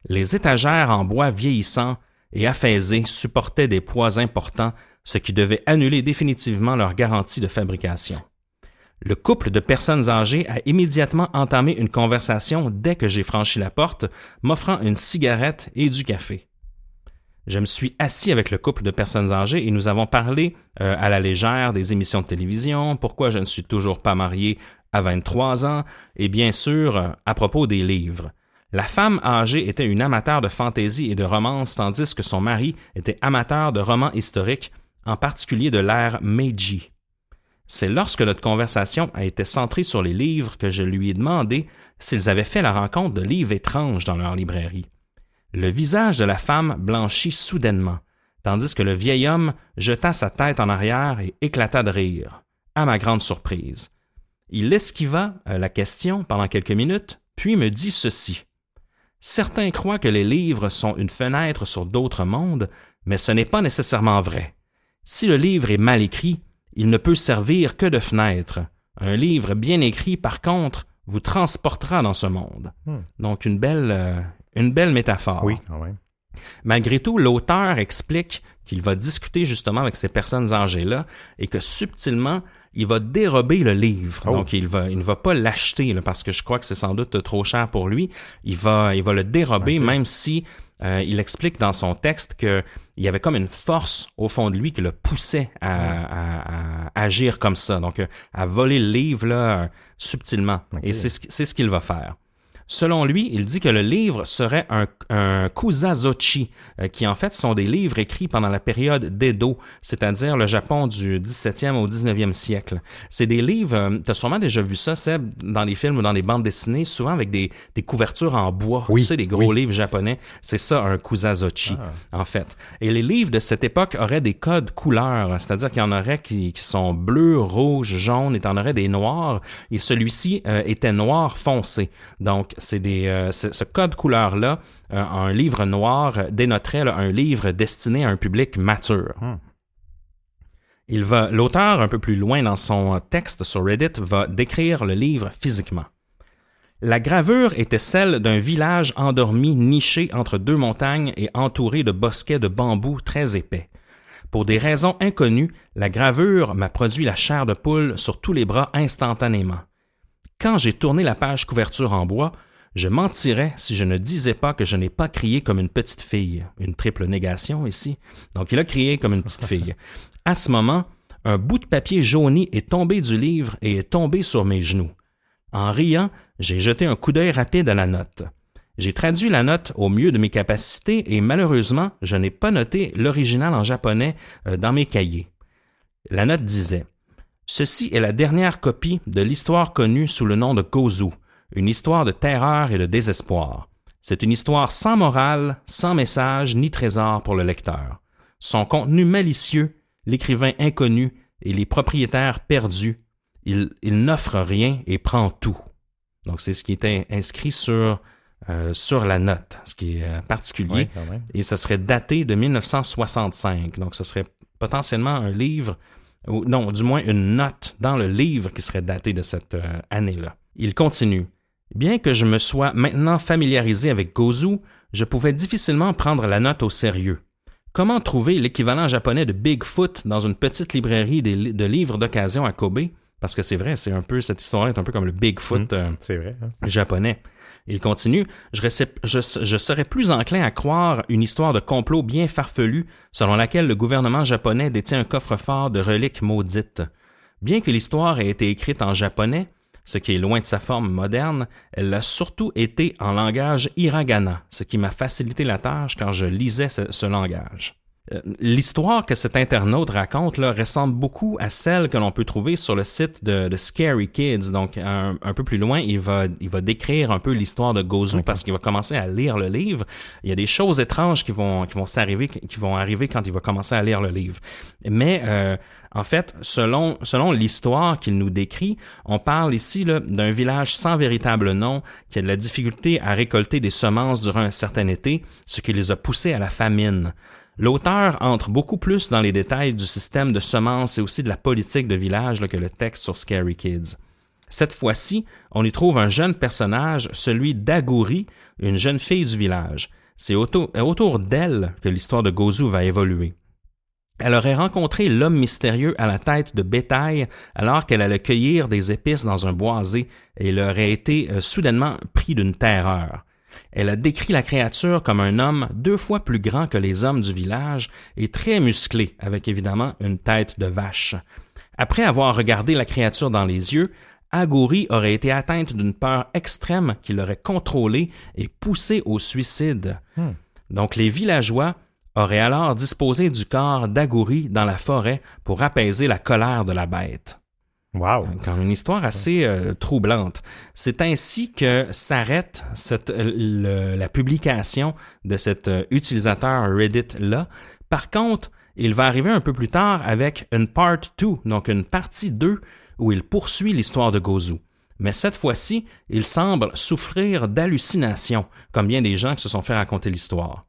Speaker 2: Les étagères en bois vieillissant et affaisés supportaient des poids importants, ce qui devait annuler définitivement leur garantie de fabrication. Le couple de personnes âgées a immédiatement entamé une conversation dès que j'ai franchi la porte, m'offrant une cigarette et du café. Je me suis assis avec le couple de personnes âgées et nous avons parlé euh, à la légère des émissions de télévision, pourquoi je ne suis toujours pas marié à 23 ans, et bien sûr euh, à propos des livres. La femme âgée était une amateur de fantaisie et de romance, tandis que son mari était amateur de romans historiques, en particulier de l'ère Meiji. C'est lorsque notre conversation a été centrée sur les livres que je lui ai demandé s'ils avaient fait la rencontre de livres étranges dans leur librairie. Le visage de la femme blanchit soudainement, tandis que le vieil homme jeta sa tête en arrière et éclata de rire, à ma grande surprise. Il esquiva euh, la question pendant quelques minutes, puis me dit ceci. Certains croient que les livres sont une fenêtre sur d'autres mondes, mais ce n'est pas nécessairement vrai. Si le livre est mal écrit, il ne peut servir que de fenêtre. Un livre bien écrit, par contre, vous transportera dans ce monde.
Speaker 1: Hmm.
Speaker 2: Donc, une belle, euh, une belle métaphore.
Speaker 1: Oui, quand même.
Speaker 2: Malgré tout, l'auteur explique qu'il va discuter justement avec ces personnes âgées-là et que subtilement, il va dérober le livre.
Speaker 1: Oh.
Speaker 2: Donc, il, va, il ne va pas l'acheter parce que je crois que c'est sans doute trop cher pour lui. Il va, il va le dérober, même si euh, il explique dans son texte que il y avait comme une force au fond de lui qui le poussait à, à- à agir comme ça. Donc, euh, à voler le livre là, euh, subtilement. Et c'est ce, qui- c'est ce qu'il va faire. Selon lui, il dit que le livre serait un, un kusazochi, euh, qui en fait sont des livres écrits pendant la période d'Edo, c'est-à-dire le Japon du 17e au 19e siècle. C'est des livres, tu as sûrement déjà vu ça, Seb, dans des films ou dans des bandes dessinées, souvent avec des, des couvertures en bois,
Speaker 1: Oui,
Speaker 2: tu sais, des gros
Speaker 1: oui.
Speaker 2: livres japonais. C'est ça, un kusazochi,
Speaker 1: Ah.
Speaker 2: en fait. Et les livres de cette époque auraient des codes couleurs, c'est-à-dire qu'il y en aurait qui, qui sont bleus, rouges, jaunes, et t'en aurais des noirs, et celui-ci euh, était noir foncé. Donc, c'est des, euh, ce, code couleur-là, euh, un livre noir euh, dénoterait là, un livre destiné à un public mature.
Speaker 1: Hmm.
Speaker 2: Il va, l'auteur, un peu plus loin dans son texte sur Reddit, va décrire le livre physiquement. La gravure était celle d'un village endormi niché entre deux montagnes et entouré de bosquets de bambous très épais. Pour des raisons inconnues, la gravure m'a produit la chair de poule sur tous les bras instantanément. Quand j'ai tourné la page couverture en bois, je mentirais si je ne disais pas que je n'ai pas crié comme une petite fille. Une triple négation ici. Donc il a crié comme une petite fille. À ce moment, un bout de papier jauni est tombé du livre et est tombé sur mes genoux. En riant, j'ai jeté un coup d'œil rapide à la note. J'ai traduit la note au mieux de mes capacités et malheureusement, je n'ai pas noté l'original en japonais euh, dans mes cahiers. La note disait Ceci est la dernière copie de l'histoire connue sous le nom de Gozu, une histoire de terreur et de désespoir. C'est une histoire sans morale, sans message ni trésor pour le lecteur. Son contenu malicieux, l'écrivain inconnu et les propriétaires perdus, il, il n'offre rien et prend tout. Donc c'est ce qui était inscrit sur, euh, sur la note, ce qui est euh, particulier
Speaker 1: Oui,
Speaker 2: et ce serait daté de 1965. Donc, ce serait potentiellement un livre, ou non, du moins une note dans le livre qui serait daté de cette euh, année-là. Il continue. Bien que je me sois maintenant familiarisé avec Gozu, je pouvais difficilement prendre la note au sérieux. Comment trouver l'équivalent japonais de Bigfoot dans une petite librairie de livres d'occasion à Kobe? Parce que c'est vrai, c'est un peu, cette histoire est un peu comme le Bigfoot euh,
Speaker 1: C'est vrai. hein?
Speaker 2: japonais. Il continue, je, serais plus enclin à croire une histoire de complot bien farfelue selon laquelle le gouvernement japonais détient un coffre-fort de reliques maudites. Bien que l'histoire ait été écrite en japonais, ce qui est loin de sa forme moderne, elle l'a surtout été en langage hiragana, ce qui m'a facilité la tâche quand je lisais ce langage. Euh, L'histoire que cet internaute raconte là, ressemble beaucoup à celle que l'on peut trouver sur le site de, de Scary Kids. Donc, un, un peu plus loin, il va, il va décrire un peu l'histoire de Gozu parce qu'il va commencer à lire le livre. Il y a des choses étranges qui vont, qui vont s'arriver, qui vont arriver quand il va commencer à lire le livre. Mais euh, en fait, selon, selon l'histoire qu'il nous décrit, on parle ici d'un village sans véritable nom qui a de la difficulté à récolter des semences durant un certain été, ce qui les a poussés à la famine. L'auteur entre beaucoup plus dans les détails du système de semences et aussi de la politique de village que le texte sur Scary Kids. Cette fois-ci, on y trouve un jeune personnage, celui d'Aguri, une jeune fille du village. C'est autour, autour d'elle que l'histoire de Gozu va évoluer. Elle aurait rencontré l'homme mystérieux à la tête de bétail alors qu'elle allait cueillir des épices dans un boisé et il aurait été euh, soudainement pris d'une terreur. Elle a décrit la créature comme un homme deux fois plus grand que les hommes du village et très musclé, avec évidemment une tête de vache. Après avoir regardé la créature dans les yeux, Aguri aurait été atteinte d'une peur extrême qui l'aurait contrôlée et poussée au suicide.
Speaker 1: Hmm.
Speaker 2: Donc les villageois auraient alors disposé du corps d'Aguri dans la forêt pour apaiser la colère de la bête.
Speaker 1: Wow.
Speaker 2: Une histoire assez euh, troublante. C'est ainsi que s'arrête le- la publication de cet euh, utilisateur Reddit-là. Par contre, il va arriver un peu plus tard avec une part 2, donc une partie 2, où il poursuit l'histoire de Gozu. Mais cette fois-ci, il semble souffrir d'hallucinations, comme bien des gens qui se sont fait raconter l'histoire.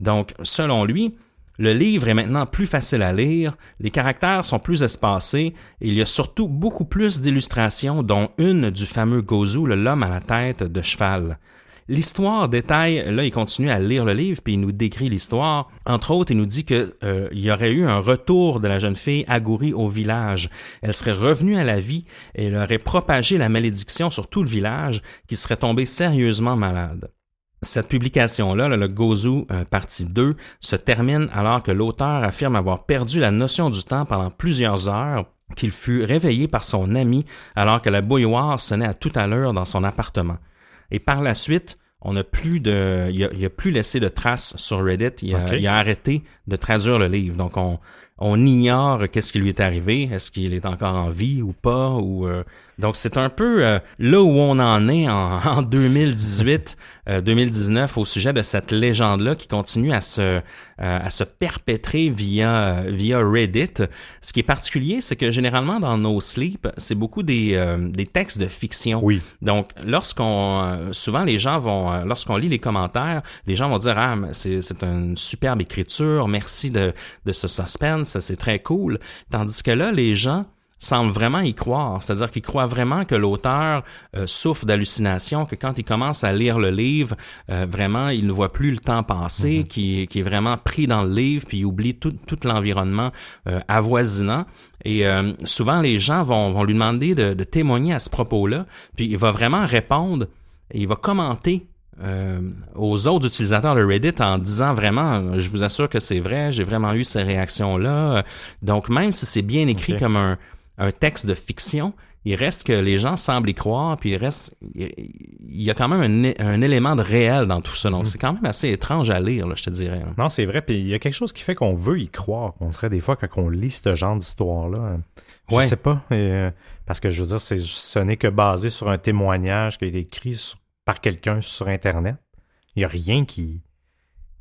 Speaker 2: Donc, selon lui, le livre est maintenant plus facile à lire, les caractères sont plus espacés, et il y a surtout beaucoup plus d'illustrations, dont une du fameux Gozu, le l'homme à la tête de cheval. L'histoire détaille, là, il continue à lire le livre, puis il nous décrit l'histoire. Entre autres, il nous dit que euh, y aurait eu un retour de la jeune fille Agouri au village. Elle serait revenue à la vie et elle aurait propagé la malédiction sur tout le village, qui serait tombé sérieusement malade. Cette publication-là, là, le Gozu euh, partie 2, se termine alors que l'auteur affirme avoir perdu la notion du temps pendant plusieurs heures, qu'il fut réveillé par son ami alors que la bouilloire sonnait à toute allure dans son appartement. Et par la suite, on n'a plus de, il a, il a plus laissé de traces sur Reddit. Il a,
Speaker 1: Ok.
Speaker 2: il a arrêté de traduire le livre. Donc on, on ignore qu'est-ce qui lui est arrivé. Est-ce qu'il est encore en vie ou pas? Ou euh, donc c'est un peu euh, là où on en est en, (laughs) en 2018, euh, 2019 au sujet de cette légende-là qui continue à se euh, à se perpétrer via via Reddit. Ce qui est particulier, c'est que généralement dans No Sleep, c'est beaucoup des euh, des textes de fiction.
Speaker 1: Oui.
Speaker 2: Donc, lorsqu'on, euh, souvent les gens vont, euh, lorsqu'on lit les commentaires, les gens vont dire ah c'est c'est une superbe écriture, merci de de ce suspense, c'est très cool. Tandis que là, les gens semblent vraiment y croire, c'est-à-dire qu'ils croient vraiment que l'auteur euh, souffre d'hallucinations, que quand il commence à lire le livre, euh, vraiment il ne voit plus le temps passer, qu'il qu'il est vraiment pris dans le livre, puis il oublie tout, tout l'environnement euh, avoisinant. Et euh, souvent les gens vont, vont lui demander de, de témoigner à ce propos-là, puis il va vraiment répondre et il va commenter euh, aux autres utilisateurs de Reddit en disant vraiment, euh, je vous assure que c'est vrai, j'ai vraiment eu ces réactions-là. Donc même si c'est bien écrit comme un, un texte de fiction, il reste que les gens semblent y croire, puis il reste, il y a quand même un, élément de réel dans tout ça.
Speaker 1: Mm.
Speaker 2: Donc c'est quand même assez étrange à lire, là, je te dirais. là.
Speaker 1: Non, c'est vrai. Puis il y a quelque chose qui fait qu'on veut y croire. On dirait des fois quand on lit ce genre d'histoire-là. Je
Speaker 2: Ouais.
Speaker 1: sais pas. euh, parce que je veux dire, c'est, ce n'est que basé sur un témoignage qui a été écrit sur- par quelqu'un sur Internet. Il n'y a rien qui,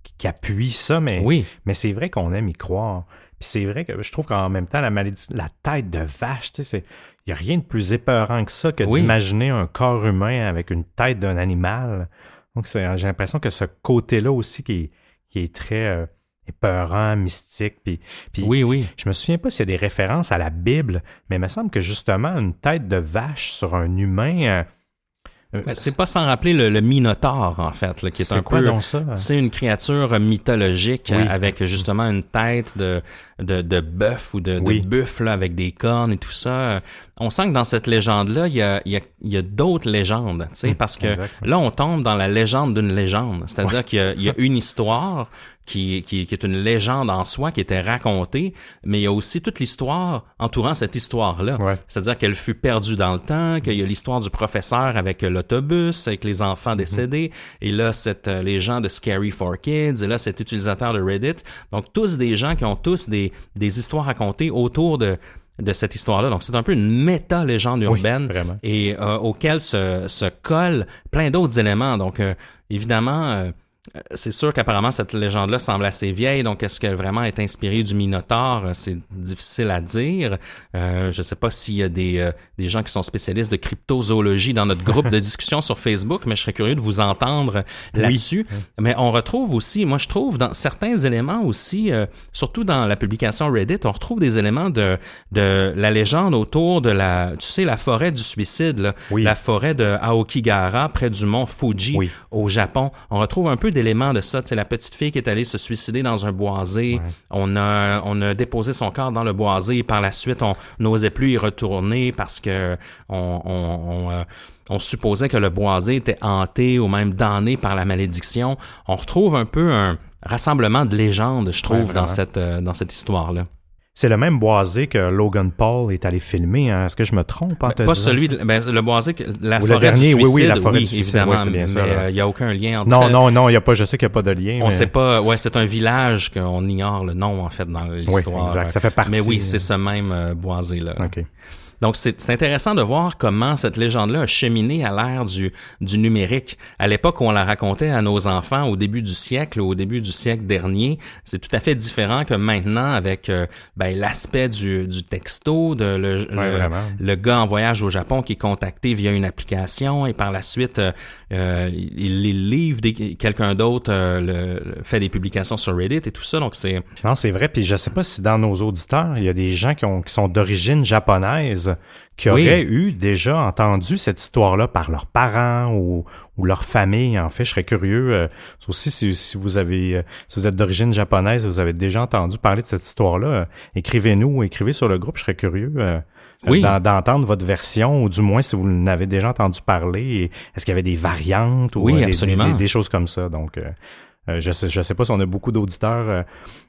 Speaker 1: qui, qui appuie ça, mais,
Speaker 2: Oui,
Speaker 1: mais c'est vrai qu'on aime y croire. Puis c'est vrai que je trouve qu'en même temps, la maladie, la tête de vache, tu sais, c'est, il n'y a rien de plus épeurant que ça que
Speaker 2: Oui.
Speaker 1: d'imaginer un corps humain avec une tête d'un animal. Donc c'est, j'ai l'impression que ce côté-là aussi qui est, qui est très euh, épeurant, mystique. Puis, puis
Speaker 2: oui, oui.
Speaker 1: je me souviens pas s'il y a des références à la Bible, mais il me semble que justement une tête de vache sur un humain, euh,
Speaker 2: Ben, c'est pas sans rappeler le, le Minotaure, en fait, là, qui est,
Speaker 1: c'est
Speaker 2: un
Speaker 1: quoi
Speaker 2: peu... C'est une créature mythologique
Speaker 1: Oui.
Speaker 2: euh, avec justement une tête de, de, de bœuf ou de,
Speaker 1: Oui.
Speaker 2: de buffle avec des cornes et tout ça. On sent que dans cette légende-là, il y a, il y a, il y a d'autres légendes, tu sais, parce que là, on tombe dans la légende d'une légende. C'est-à-dire qu'il y y a une histoire qui, qui, qui est une légende en soi, qui était racontée, mais il y a aussi toute l'histoire entourant cette histoire-là.
Speaker 1: Ouais.
Speaker 2: C'est-à-dire qu'elle fut perdue dans le temps, qu'il y a l'histoire du professeur avec l'autobus, avec les enfants décédés, et là, cette, euh, les gens de Scary for Kids, et là, cet utilisateur de Reddit. Donc, tous des gens qui ont tous des, des histoires racontées autour de, de cette histoire-là. Donc, c'est un peu une méta-légende urbaine
Speaker 1: vraiment.
Speaker 2: et euh, auquel se, se collent plein d'autres éléments. Donc, euh, évidemment, euh, c'est sûr qu'apparemment cette légende-là semble assez vieille, donc est-ce qu'elle vraiment est inspirée du Minotaure Euh, C'est difficile à dire. Euh, je ne sais pas s'il y a des, euh, des gens qui sont spécialistes de cryptozoologie dans notre groupe de (laughs) discussion sur Facebook, mais je serais curieux de vous entendre là-dessus. Mais on retrouve aussi, moi je trouve dans certains éléments aussi, euh, surtout dans la publication Reddit, on retrouve des éléments de, de la légende autour de la, tu sais, la forêt du suicide, là,
Speaker 1: Oui.
Speaker 2: la forêt de Aokigahara près du mont Fuji
Speaker 1: Oui.
Speaker 2: au Japon. On retrouve un peu d'éléments de ça. Sais, la petite fille qui est allée se suicider dans un boisé. On a, on a déposé son corps dans le boisé et par la suite, on n'osait plus y retourner parce que on, on, on, euh, on supposait que le boisé était hanté ou même damné par la malédiction. On retrouve un peu un rassemblement de légendes, je trouve,
Speaker 1: Ouais,
Speaker 2: dans
Speaker 1: vraiment.
Speaker 2: cette, euh, dans cette histoire-là.
Speaker 1: C'est le même boisé que Logan Paul est allé filmer. hein. Est-ce que je me trompe en
Speaker 2: Ben, pas celui de, ben, le boisé, que- la
Speaker 1: Ou le
Speaker 2: forêt
Speaker 1: dernier,
Speaker 2: du
Speaker 1: oui,
Speaker 2: suicide,
Speaker 1: oui, la forêt du suicide,
Speaker 2: évidemment,
Speaker 1: c'est bien
Speaker 2: mais
Speaker 1: là.
Speaker 2: euh, il y a aucun lien entre
Speaker 1: Non, non, non, il y a pas. Je sais qu'il n'y a pas de lien.
Speaker 2: On
Speaker 1: mais-
Speaker 2: sait pas, ouais, c'est un village qu'on ignore le nom en fait dans l'histoire.
Speaker 1: exact, ça fait partie.
Speaker 2: Mais oui, c'est ce même euh, boisé là.
Speaker 1: Ok.
Speaker 2: Donc c'est intéressant de voir comment cette légende-là a cheminé à l'ère du du numérique. À l'époque où on la racontait à nos enfants au début du siècle, au début du siècle dernier, c'est tout à fait différent que maintenant avec euh, ben, l'aspect du du texto, de le,
Speaker 1: Ouais,
Speaker 2: le, gars en voyage au Japon qui est contacté via une application et par la suite euh, euh, il, il livre quelqu'un d'autre euh, le- le- fait des publications sur Reddit et tout ça. Donc c'est
Speaker 1: Non, c'est vrai. Puis je sais pas si dans nos auditeurs, il y a des gens qui, ont, qui sont d'origine japonaise qui
Speaker 2: Oui.
Speaker 1: auraient eu déjà entendu cette histoire-là par leurs parents ou, ou leur famille. En fait, je serais curieux. euh, aussi, si, si vous avez, euh, si vous êtes d'origine japonaise, vous avez déjà entendu parler de cette histoire-là, euh, écrivez-nous, écrivez sur le groupe. Je serais curieux. euh,
Speaker 2: Oui.
Speaker 1: d'entendre votre version, ou du moins si vous n'avez déjà entendu parler, est-ce qu'il y avait des variantes ou
Speaker 2: Oui,
Speaker 1: des- des, choses comme ça? Donc, euh, je sais, je sais pas si on a beaucoup d'auditeurs euh,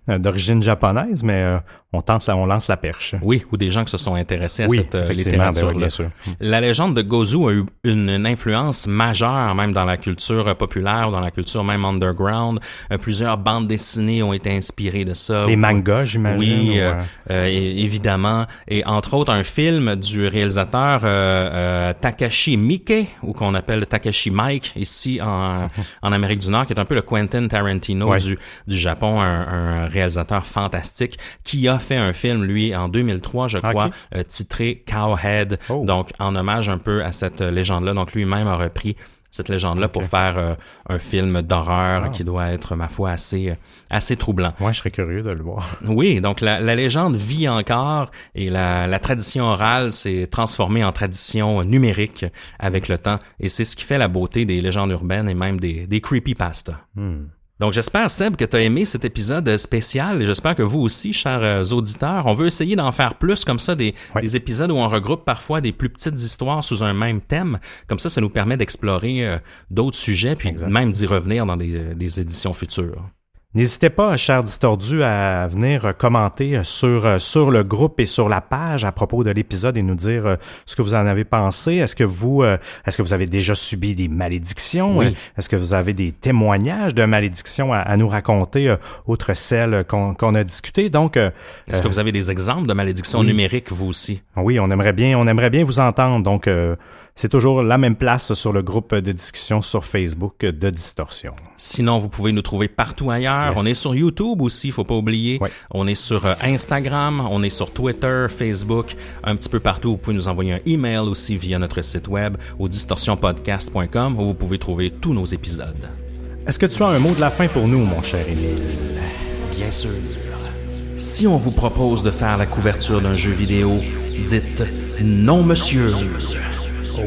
Speaker 1: d'origine japonaise, mais euh, on tente, on lance la perche.
Speaker 2: oui, ou des gens qui se sont intéressés à
Speaker 1: oui,
Speaker 2: cette euh,
Speaker 1: ben
Speaker 2: littérature.
Speaker 1: oui, bien sûr.
Speaker 2: La légende de Gozu a eu une, une influence majeure même dans la culture euh, populaire, dans la culture même underground. Euh, plusieurs bandes dessinées ont été inspirées de ça.
Speaker 1: Les mangas, j'imagine.
Speaker 2: Oui,
Speaker 1: ou,
Speaker 2: euh,
Speaker 1: euh,
Speaker 2: euh, évidemment. Et entre autres, un film du réalisateur euh, euh, Takashi Miike, ou qu'on appelle Takashi Mike ici en, (laughs) en Amérique du Nord, qui est un peu le Quentin Tarantino
Speaker 1: Ouais.
Speaker 2: du, du Japon, un, un réalisateur fantastique, qui a fait un film, lui, en 2003, je crois, euh, titré Cowhead,
Speaker 1: Oh.
Speaker 2: donc en hommage un peu à cette euh, légende-là. Donc lui-même a repris cette légende-là pour faire euh, un film d'horreur
Speaker 1: Ah.
Speaker 2: qui doit être, ma foi, assez, assez troublant.
Speaker 1: ouais, je serais curieux de le voir. (laughs)
Speaker 2: Oui, donc la, la légende vit encore et la, la tradition orale s'est transformée en tradition numérique avec le temps et c'est ce qui fait la beauté des légendes urbaines et même des, des creepypastas.
Speaker 1: Hmm.
Speaker 2: Donc j'espère Seb que tu as aimé cet épisode spécial et j'espère que vous aussi, chers euh, auditeurs, on veut essayer d'en faire plus comme ça, des, épisodes où on regroupe parfois des plus petites histoires sous un même thème. Comme ça, ça nous permet d'explorer euh, d'autres sujets puis même d'y revenir dans des, des éditions futures.
Speaker 1: N'hésitez pas, chers distordus, à venir euh, commenter euh, sur, euh, sur le groupe et sur la page à propos de l'épisode et nous dire ce que vous en avez pensé. Est-ce que vous est-ce que vous avez déjà subi des malédictions?
Speaker 2: Oui.
Speaker 1: Est-ce que vous avez des témoignages de malédictions à, à nous raconter, outre celles qu'on qu'on a discutées? Donc, euh,
Speaker 2: Est-ce que vous avez des exemples de malédictions
Speaker 1: oui.
Speaker 2: numériques, vous aussi?
Speaker 1: oui, on aimerait bien, on aimerait bien vous entendre. Donc, euh, c'est toujours la même place sur le groupe de discussion sur Facebook de Distorsion.
Speaker 2: Sinon, vous pouvez nous trouver partout ailleurs.
Speaker 1: Yes.
Speaker 2: On est sur YouTube aussi, faut pas oublier. On est sur euh, Instagram, on est sur Twitter, Facebook, un petit peu partout. Vous pouvez nous envoyer un email aussi via notre site web au distorsionpodcast.com où vous pouvez trouver tous nos épisodes.
Speaker 1: Est-ce que tu as un mot de la fin pour nous, mon cher Émile?
Speaker 2: Bien sûr. Si on vous propose de faire la couverture d'un jeu vidéo, dites non monsieur.
Speaker 1: 头